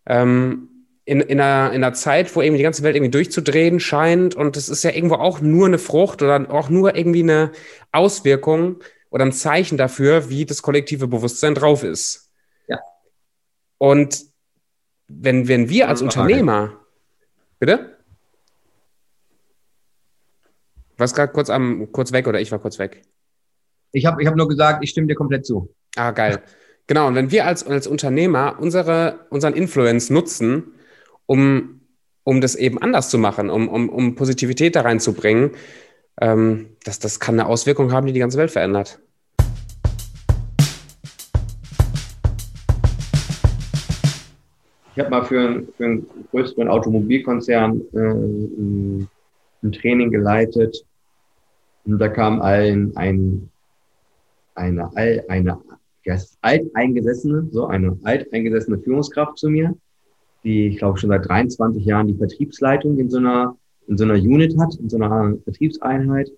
Ähm, in, in, einer, in einer Zeit, wo irgendwie die ganze Welt irgendwie durchzudrehen scheint und das ist ja irgendwo auch nur eine Frucht oder auch nur irgendwie eine Auswirkung oder ein Zeichen dafür, wie das kollektive Bewusstsein drauf ist. Ja. Und wenn, wenn wir als Unternehmer, bitte? Was gerade kurz am kurz weg oder ich war kurz weg? Ich habe ich hab nur gesagt, ich stimme dir komplett zu. Ah, geil. Genau, und wenn wir als, als Unternehmer unsere, unseren Influence nutzen, um, um das eben anders zu machen, um, um, um Positivität da reinzubringen, ähm, das, das kann eine Auswirkung haben, die die ganze Welt verändert. Ich habe mal für, einen, für einen größeren Automobilkonzern äh, ein, Training geleitet und da kam ein, ein, eine, eine alteingesessene, so eine alteingesessene Führungskraft zu mir, die, ich glaube, schon seit 23 Jahren die Vertriebsleitung in so einer, in so einer Unit hat, in so einer Vertriebseinheit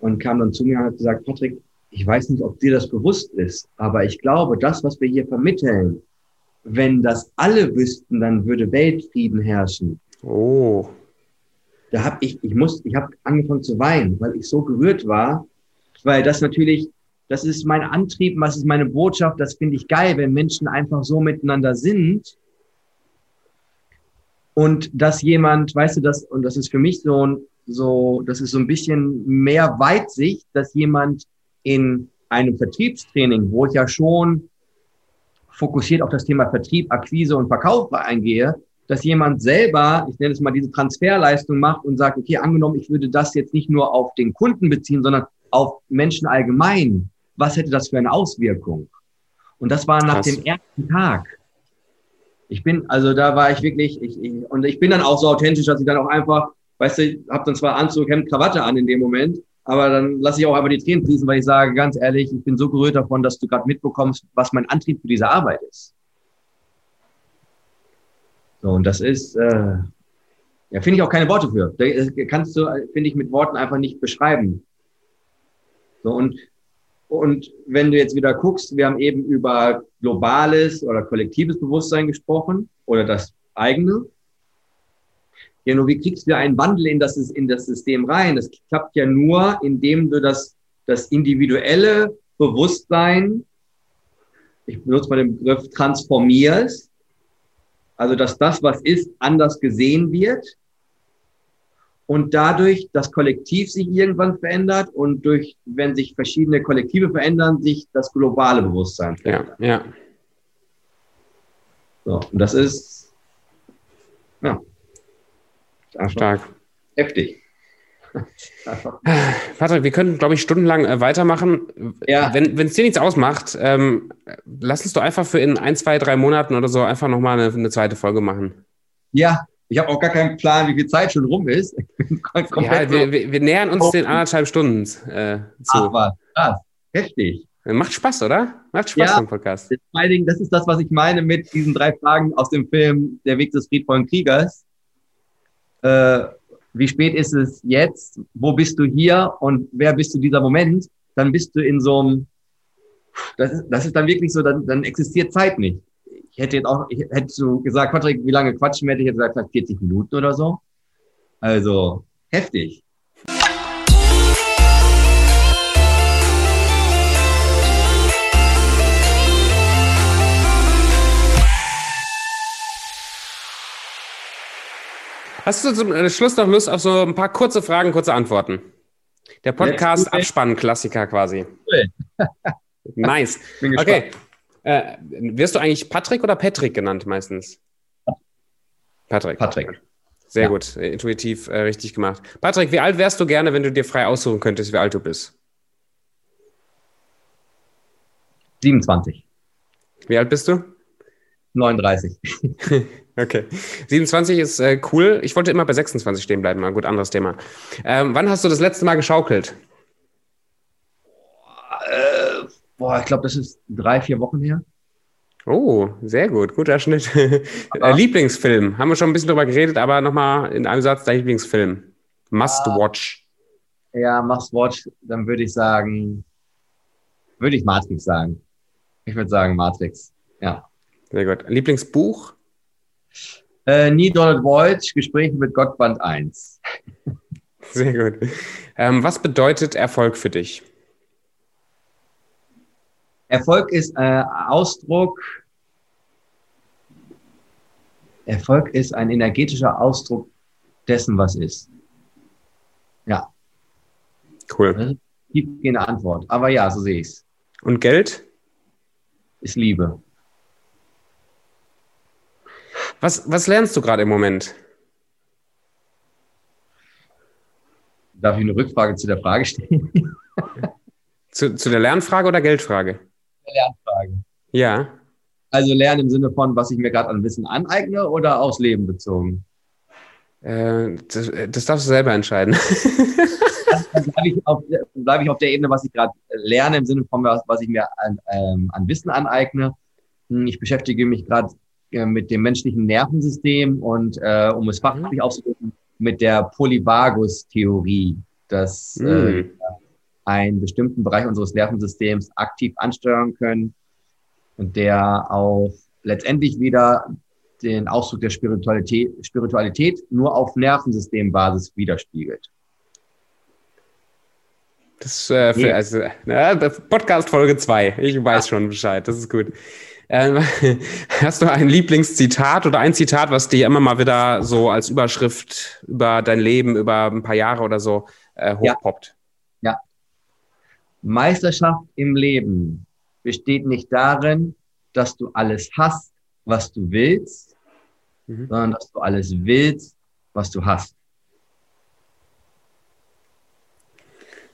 und kam dann zu mir und hat gesagt, Patrick, ich weiß nicht, ob dir das bewusst ist, aber ich glaube, das, was wir hier vermitteln, wenn das alle wüssten, dann würde Weltfrieden herrschen. Oh. Da habe ich, ich muss, ich habe angefangen zu weinen, weil ich so gerührt war, weil das natürlich, das ist mein Antrieb, was ist meine Botschaft, das finde ich geil, wenn Menschen einfach so miteinander sind. Und dass jemand, weißt du, das, und das ist für mich so, so, das ist so ein bisschen mehr Weitsicht, dass jemand in einem Vertriebstraining, wo ich ja schon fokussiert auf das Thema Vertrieb, Akquise und Verkauf eingehe, dass jemand selber, ich nenne es mal diese Transferleistung macht und sagt, okay, angenommen, ich würde das jetzt nicht nur auf den Kunden beziehen, sondern auf Menschen allgemein. Was hätte das für eine Auswirkung? Und das war nach Krass. dem ersten Tag. Ich bin, also da war ich wirklich, ich, ich, und ich bin dann auch so authentisch, dass ich dann auch einfach, weißt du, habe dann zwar Anzug, Hemd, Krawatte an in dem Moment, aber dann lasse ich auch einfach die Tränen fließen, weil ich sage, ganz ehrlich, ich bin so gerührt davon, dass du gerade mitbekommst, was mein Antrieb für diese Arbeit ist. So, und das ist, äh, ja, finde ich auch keine Worte für. Da kannst du, finde ich, mit Worten einfach nicht beschreiben. So, und, und wenn du jetzt wieder guckst, wir haben eben über globales oder kollektives Bewusstsein gesprochen oder das eigene. Ja, nur wie kriegst du einen Wandel in das, in das System rein? Das klappt ja nur, indem du das, das individuelle Bewusstsein, ich benutze mal den Begriff, transformierst. Also, dass das, was ist, anders gesehen wird. Und dadurch das Kollektiv sich irgendwann verändert und durch, wenn sich verschiedene Kollektive verändern, sich das globale Bewusstsein verändert. Ja, ja. So, und das ist, ja. Stark. Heftig. Patrick, wir können, glaube ich, stundenlang äh, weitermachen. Ja. Wenn es dir nichts ausmacht, ähm, lass uns doch einfach für in ein, zwei, drei Monaten oder so einfach nochmal eine, eine zweite Folge machen. Ja, ich habe auch gar keinen Plan, wie viel Zeit schon rum ist. ja, wir, wir, wir, nähern uns den anderthalb Stunden äh, zu. Ach, was, krass, heftig. Macht Spaß, oder? Macht Spaß ja, Podcast. Vor allen Dingen, das ist das, was ich meine mit diesen drei Fragen aus dem Film Der Weg des friedvollen Kriegers äh, wie spät ist es jetzt, wo bist du hier und wer bist du dieser Moment, dann bist du in so einem, das ist, das ist dann wirklich so, dann, dann existiert Zeit nicht. Ich hätte jetzt auch, ich hätte so gesagt, Patrick, wie lange quatschen wir? Hätte ich jetzt gesagt, 40 Minuten oder so. Also, heftig. Hast du zum äh, Schluss noch Lust auf so ein paar kurze Fragen, kurze Antworten? Der Podcast Abspann-Klassiker quasi. nice. Okay. Äh, wirst du eigentlich Patrick oder Patrick genannt meistens? Patrick. Patrick. Sehr ja. gut, intuitiv äh, richtig gemacht. Patrick, wie alt wärst du gerne, wenn du dir frei aussuchen könntest, wie alt du bist? 27. Wie alt bist du? 39. Okay. 27 ist äh, cool. Ich wollte immer bei 26 stehen bleiben. Mal gut, anderes Thema. Ähm, wann hast du das letzte Mal geschaukelt? Äh, boah, ich glaube, das ist drei, vier Wochen her. Oh, sehr gut. Guter Schnitt. äh, Lieblingsfilm. Haben wir schon ein bisschen drüber geredet, aber nochmal in einem Satz dein Lieblingsfilm. Must ah, watch. Ja, must watch. Dann würde ich sagen, würde ich Matrix sagen. Ich würde sagen Matrix. Ja. Sehr gut. Lieblingsbuch? Äh, Nie Donald Voigt, Gespräche mit Gott, Band 1. Sehr gut. Ähm, was bedeutet Erfolg für dich? Erfolg ist äh, Ausdruck. Erfolg ist ein energetischer Ausdruck dessen, was ist. Ja. Cool. Ist tiefgehende Antwort. Aber ja, so sehe ich es. Und Geld? Ist Liebe. Was, was lernst du gerade im Moment? Darf ich eine Rückfrage zu der Frage stellen? zu, zu der Lernfrage oder Geldfrage? Lernfrage. Ja. Also lernen im Sinne von, was ich mir gerade an Wissen aneigne oder aufs Leben bezogen? Äh, das, das, darfst du selber entscheiden. Dann bleibe ich, auf, bleib ich auf der Ebene, was ich gerade lerne, im Sinne von, was, was ich mir an, ähm, an Wissen aneigne. Hm, ich beschäftige mich gerade äh, mit dem menschlichen Nervensystem und, äh, um es fachlich mhm. auszudrücken, mit der Polyvagus-Theorie, dass mhm. Einen bestimmten Bereich unseres Nervensystems aktiv ansteuern können und der auch letztendlich wieder den Ausdruck der Spiritualität, Spiritualität nur auf Nervensystembasis widerspiegelt. Das äh, für, also, ja, Podcast Folge 2. Ich weiß schon Bescheid. Das ist gut. Ähm, hast du ein Lieblingszitat oder ein Zitat, was dir immer mal wieder so als Überschrift über dein Leben, über ein paar Jahre oder so äh, hochpoppt? Ja. Meisterschaft im Leben besteht nicht darin, dass du alles hast, was du willst, mhm. sondern dass du alles willst, was du hast.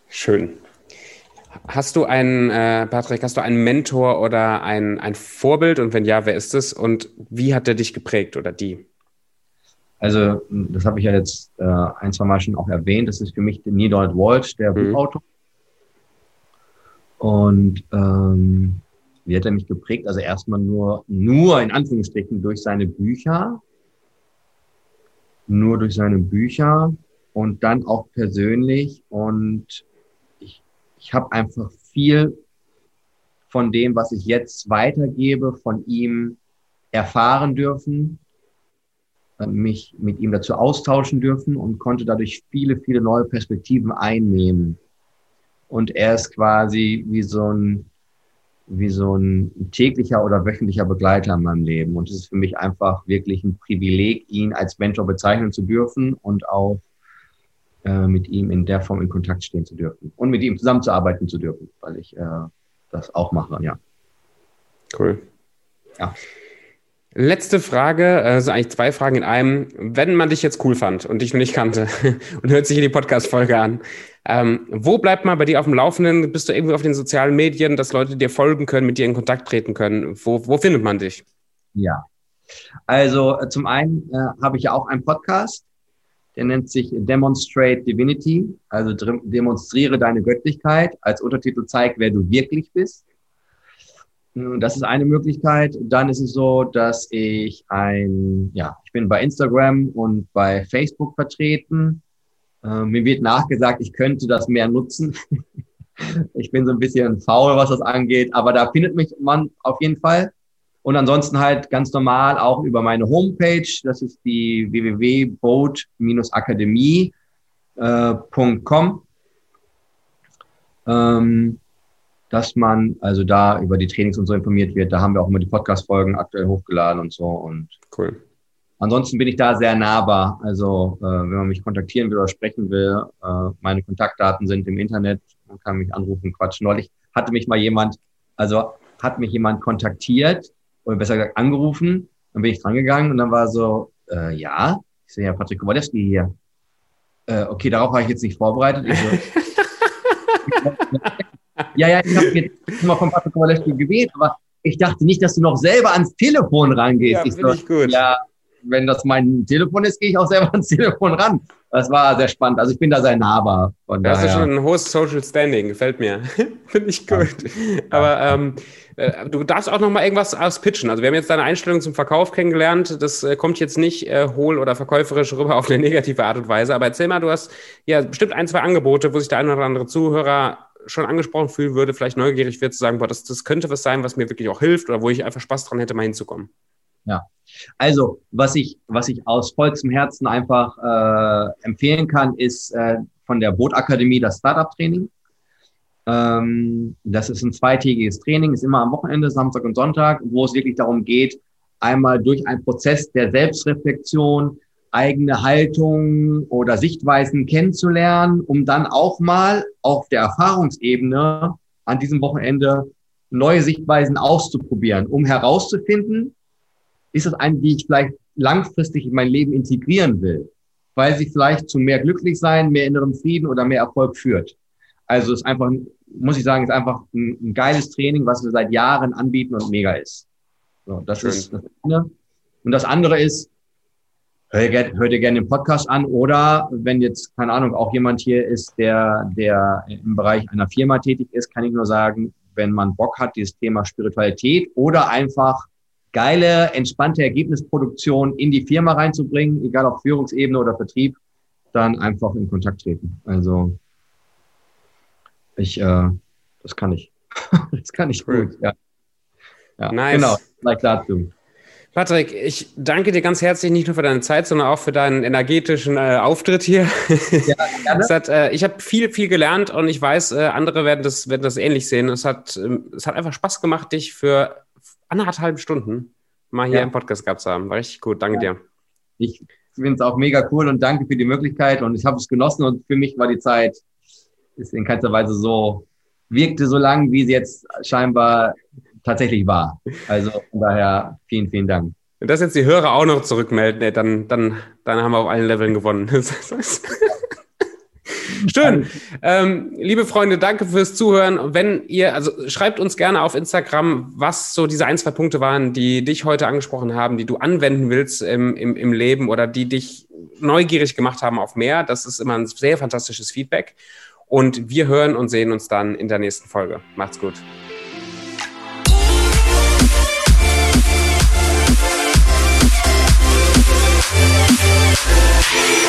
Schön. Hast du einen, äh, Patrick, hast du einen Mentor oder ein, ein Vorbild? Und wenn ja, wer ist es? Und wie hat er dich geprägt oder die? Also, das habe ich ja jetzt äh, ein, zwei Mal schon auch erwähnt. Das ist für mich Neil Donald Walsh, der mhm. Buchautor. Und ähm, wie hat er mich geprägt? Also erstmal nur, nur in Anführungsstrichen durch seine Bücher. Nur durch seine Bücher und dann auch persönlich. Und ich habe einfach viel von dem, was ich jetzt weitergebe, von ihm erfahren dürfen, äh, mich mit ihm dazu austauschen dürfen und konnte dadurch viele, viele neue Perspektiven einnehmen. Und er ist quasi wie so ein, wie so ein täglicher oder wöchentlicher Begleiter in meinem Leben. Und es ist für mich einfach wirklich ein Privileg, ihn als Mentor bezeichnen zu dürfen und auch äh, mit ihm in der Form in Kontakt stehen zu dürfen und mit ihm zusammenzuarbeiten zu dürfen, weil ich äh, das auch mache, ja. Cool. Ja. Letzte Frage, also eigentlich zwei Fragen in einem. Wenn man dich jetzt cool fand und dich noch nicht kannte und hört sich hier die Podcast-Folge an, ähm, wo bleibt man bei dir auf dem Laufenden? Bist du irgendwie auf den sozialen Medien, dass Leute dir folgen können, mit dir in Kontakt treten können? Wo, wo findet man dich? Ja, also äh, zum einen äh, habe ich ja auch einen Podcast, der nennt sich Demonstrate Divinity, also demonstriere deine Göttlichkeit. Als Untertitel zeig, wer du wirklich bist. Das ist eine Möglichkeit. Dann ist es so, dass ich ein, ja, ich bin bei Instagram und bei Facebook vertreten. Äh, mir wird nachgesagt, ich könnte das mehr nutzen. ich bin so ein bisschen faul, was das angeht, aber da findet mich man auf jeden Fall. Und ansonsten halt ganz normal auch über meine Homepage, das ist die www.boat-akademie.com, äh, ähm, dass man also da über die Trainings und so informiert wird. Da haben wir auch immer die Podcast-Folgen aktuell hochgeladen und so. Und cool. Ansonsten bin ich da sehr nahbar. Also äh, wenn man mich kontaktieren will oder sprechen will, äh, meine Kontaktdaten sind im Internet. Man kann mich anrufen, quatschen. Neulich hatte mich mal jemand, also hat mich jemand kontaktiert oder besser gesagt angerufen. Dann bin ich dran gegangen und dann war so, äh, ja, ich sehe ja Patrick Kowalewski hier. Äh, okay, darauf habe ich jetzt nicht vorbereitet. Ich so, ja, ja, ich habe jetzt mal von Patrick Kowalewski gewählt, aber ich dachte nicht, dass du noch selber ans Telefon rangehst. Ja, ich, so, ich gut. Ja, wenn das mein Telefon ist, gehe ich auch selber ans Telefon ran. Das war sehr spannend. Also ich bin da sehr nahbar. Von das ist schon ein hohes Social Standing, gefällt mir. Finde ich gut. Ja. Aber ähm, äh, du darfst auch noch mal irgendwas auspitchen. Also wir haben jetzt deine Einstellung zum Verkauf kennengelernt. Das äh, kommt jetzt nicht äh, hohl oder verkäuferisch rüber auf eine negative Art und Weise. Aber erzähl mal, du hast ja bestimmt ein, zwei Angebote, wo sich der ein oder andere Zuhörer schon angesprochen fühlen würde, vielleicht neugierig wird zu sagen, boah, das, das könnte was sein, was mir wirklich auch hilft oder wo ich einfach Spaß dran hätte, mal hinzukommen. Ja, also was ich, was ich aus vollstem Herzen einfach äh, empfehlen kann, ist äh, von der Bootakademie das Startup-Training. Ähm, das ist ein zweitägiges Training, ist immer am Wochenende, Samstag und Sonntag, wo es wirklich darum geht, einmal durch einen Prozess der Selbstreflexion eigene Haltung oder Sichtweisen kennenzulernen, um dann auch mal auf der Erfahrungsebene an diesem Wochenende neue Sichtweisen auszuprobieren, um herauszufinden, ist es eine, die ich vielleicht langfristig in mein Leben integrieren will, weil sie vielleicht zu mehr Glücklichsein, mehr innerem Frieden oder mehr Erfolg führt. Also es ist einfach, muss ich sagen, ist einfach ein, ein geiles Training, was wir seit Jahren anbieten und mega ist. So, das Schön. ist das eine. Und das andere ist, hör dir, hör dir gerne den Podcast an oder wenn jetzt, keine Ahnung, auch jemand hier ist, der, der im Bereich einer Firma tätig ist, kann ich nur sagen, wenn man Bock hat, dieses Thema Spiritualität oder einfach geile, entspannte Ergebnisproduktion in die Firma reinzubringen, egal ob Führungsebene oder Vertrieb, dann einfach in Kontakt treten. Also ich, äh, das kann ich. das kann ich cool. gut, ja. ja. Nice. Genau, vielleicht dazu. Patrick, ich danke dir ganz herzlich nicht nur für deine Zeit, sondern auch für deinen energetischen äh, Auftritt hier. Ja, hat, äh, ich habe viel, viel gelernt und ich weiß, äh, andere werden das, werden das ähnlich sehen. Es hat, ähm, es hat einfach Spaß gemacht, dich für anderthalb Stunden mal hier ja. im Podcast gehabt zu haben. War richtig gut. Danke ja. dir. Ich finde es auch mega cool und danke für die Möglichkeit und ich habe es genossen und für mich war die Zeit ist in keinster Weise so, wirkte so lang, wie sie jetzt scheinbar tatsächlich war. Also von daher vielen, vielen Dank. Wenn das jetzt die Hörer auch noch zurückmelden, dann, dann, dann haben wir auf allen Leveln gewonnen. Schön. Ähm, liebe Freunde, danke fürs Zuhören. Wenn ihr, also schreibt uns gerne auf Instagram, was so diese ein, zwei Punkte waren, die dich heute angesprochen haben, die du anwenden willst im, im, im Leben oder die dich neugierig gemacht haben auf mehr. Das ist immer ein sehr fantastisches Feedback. Und wir hören und sehen uns dann in der nächsten Folge. Macht's gut. Yeah.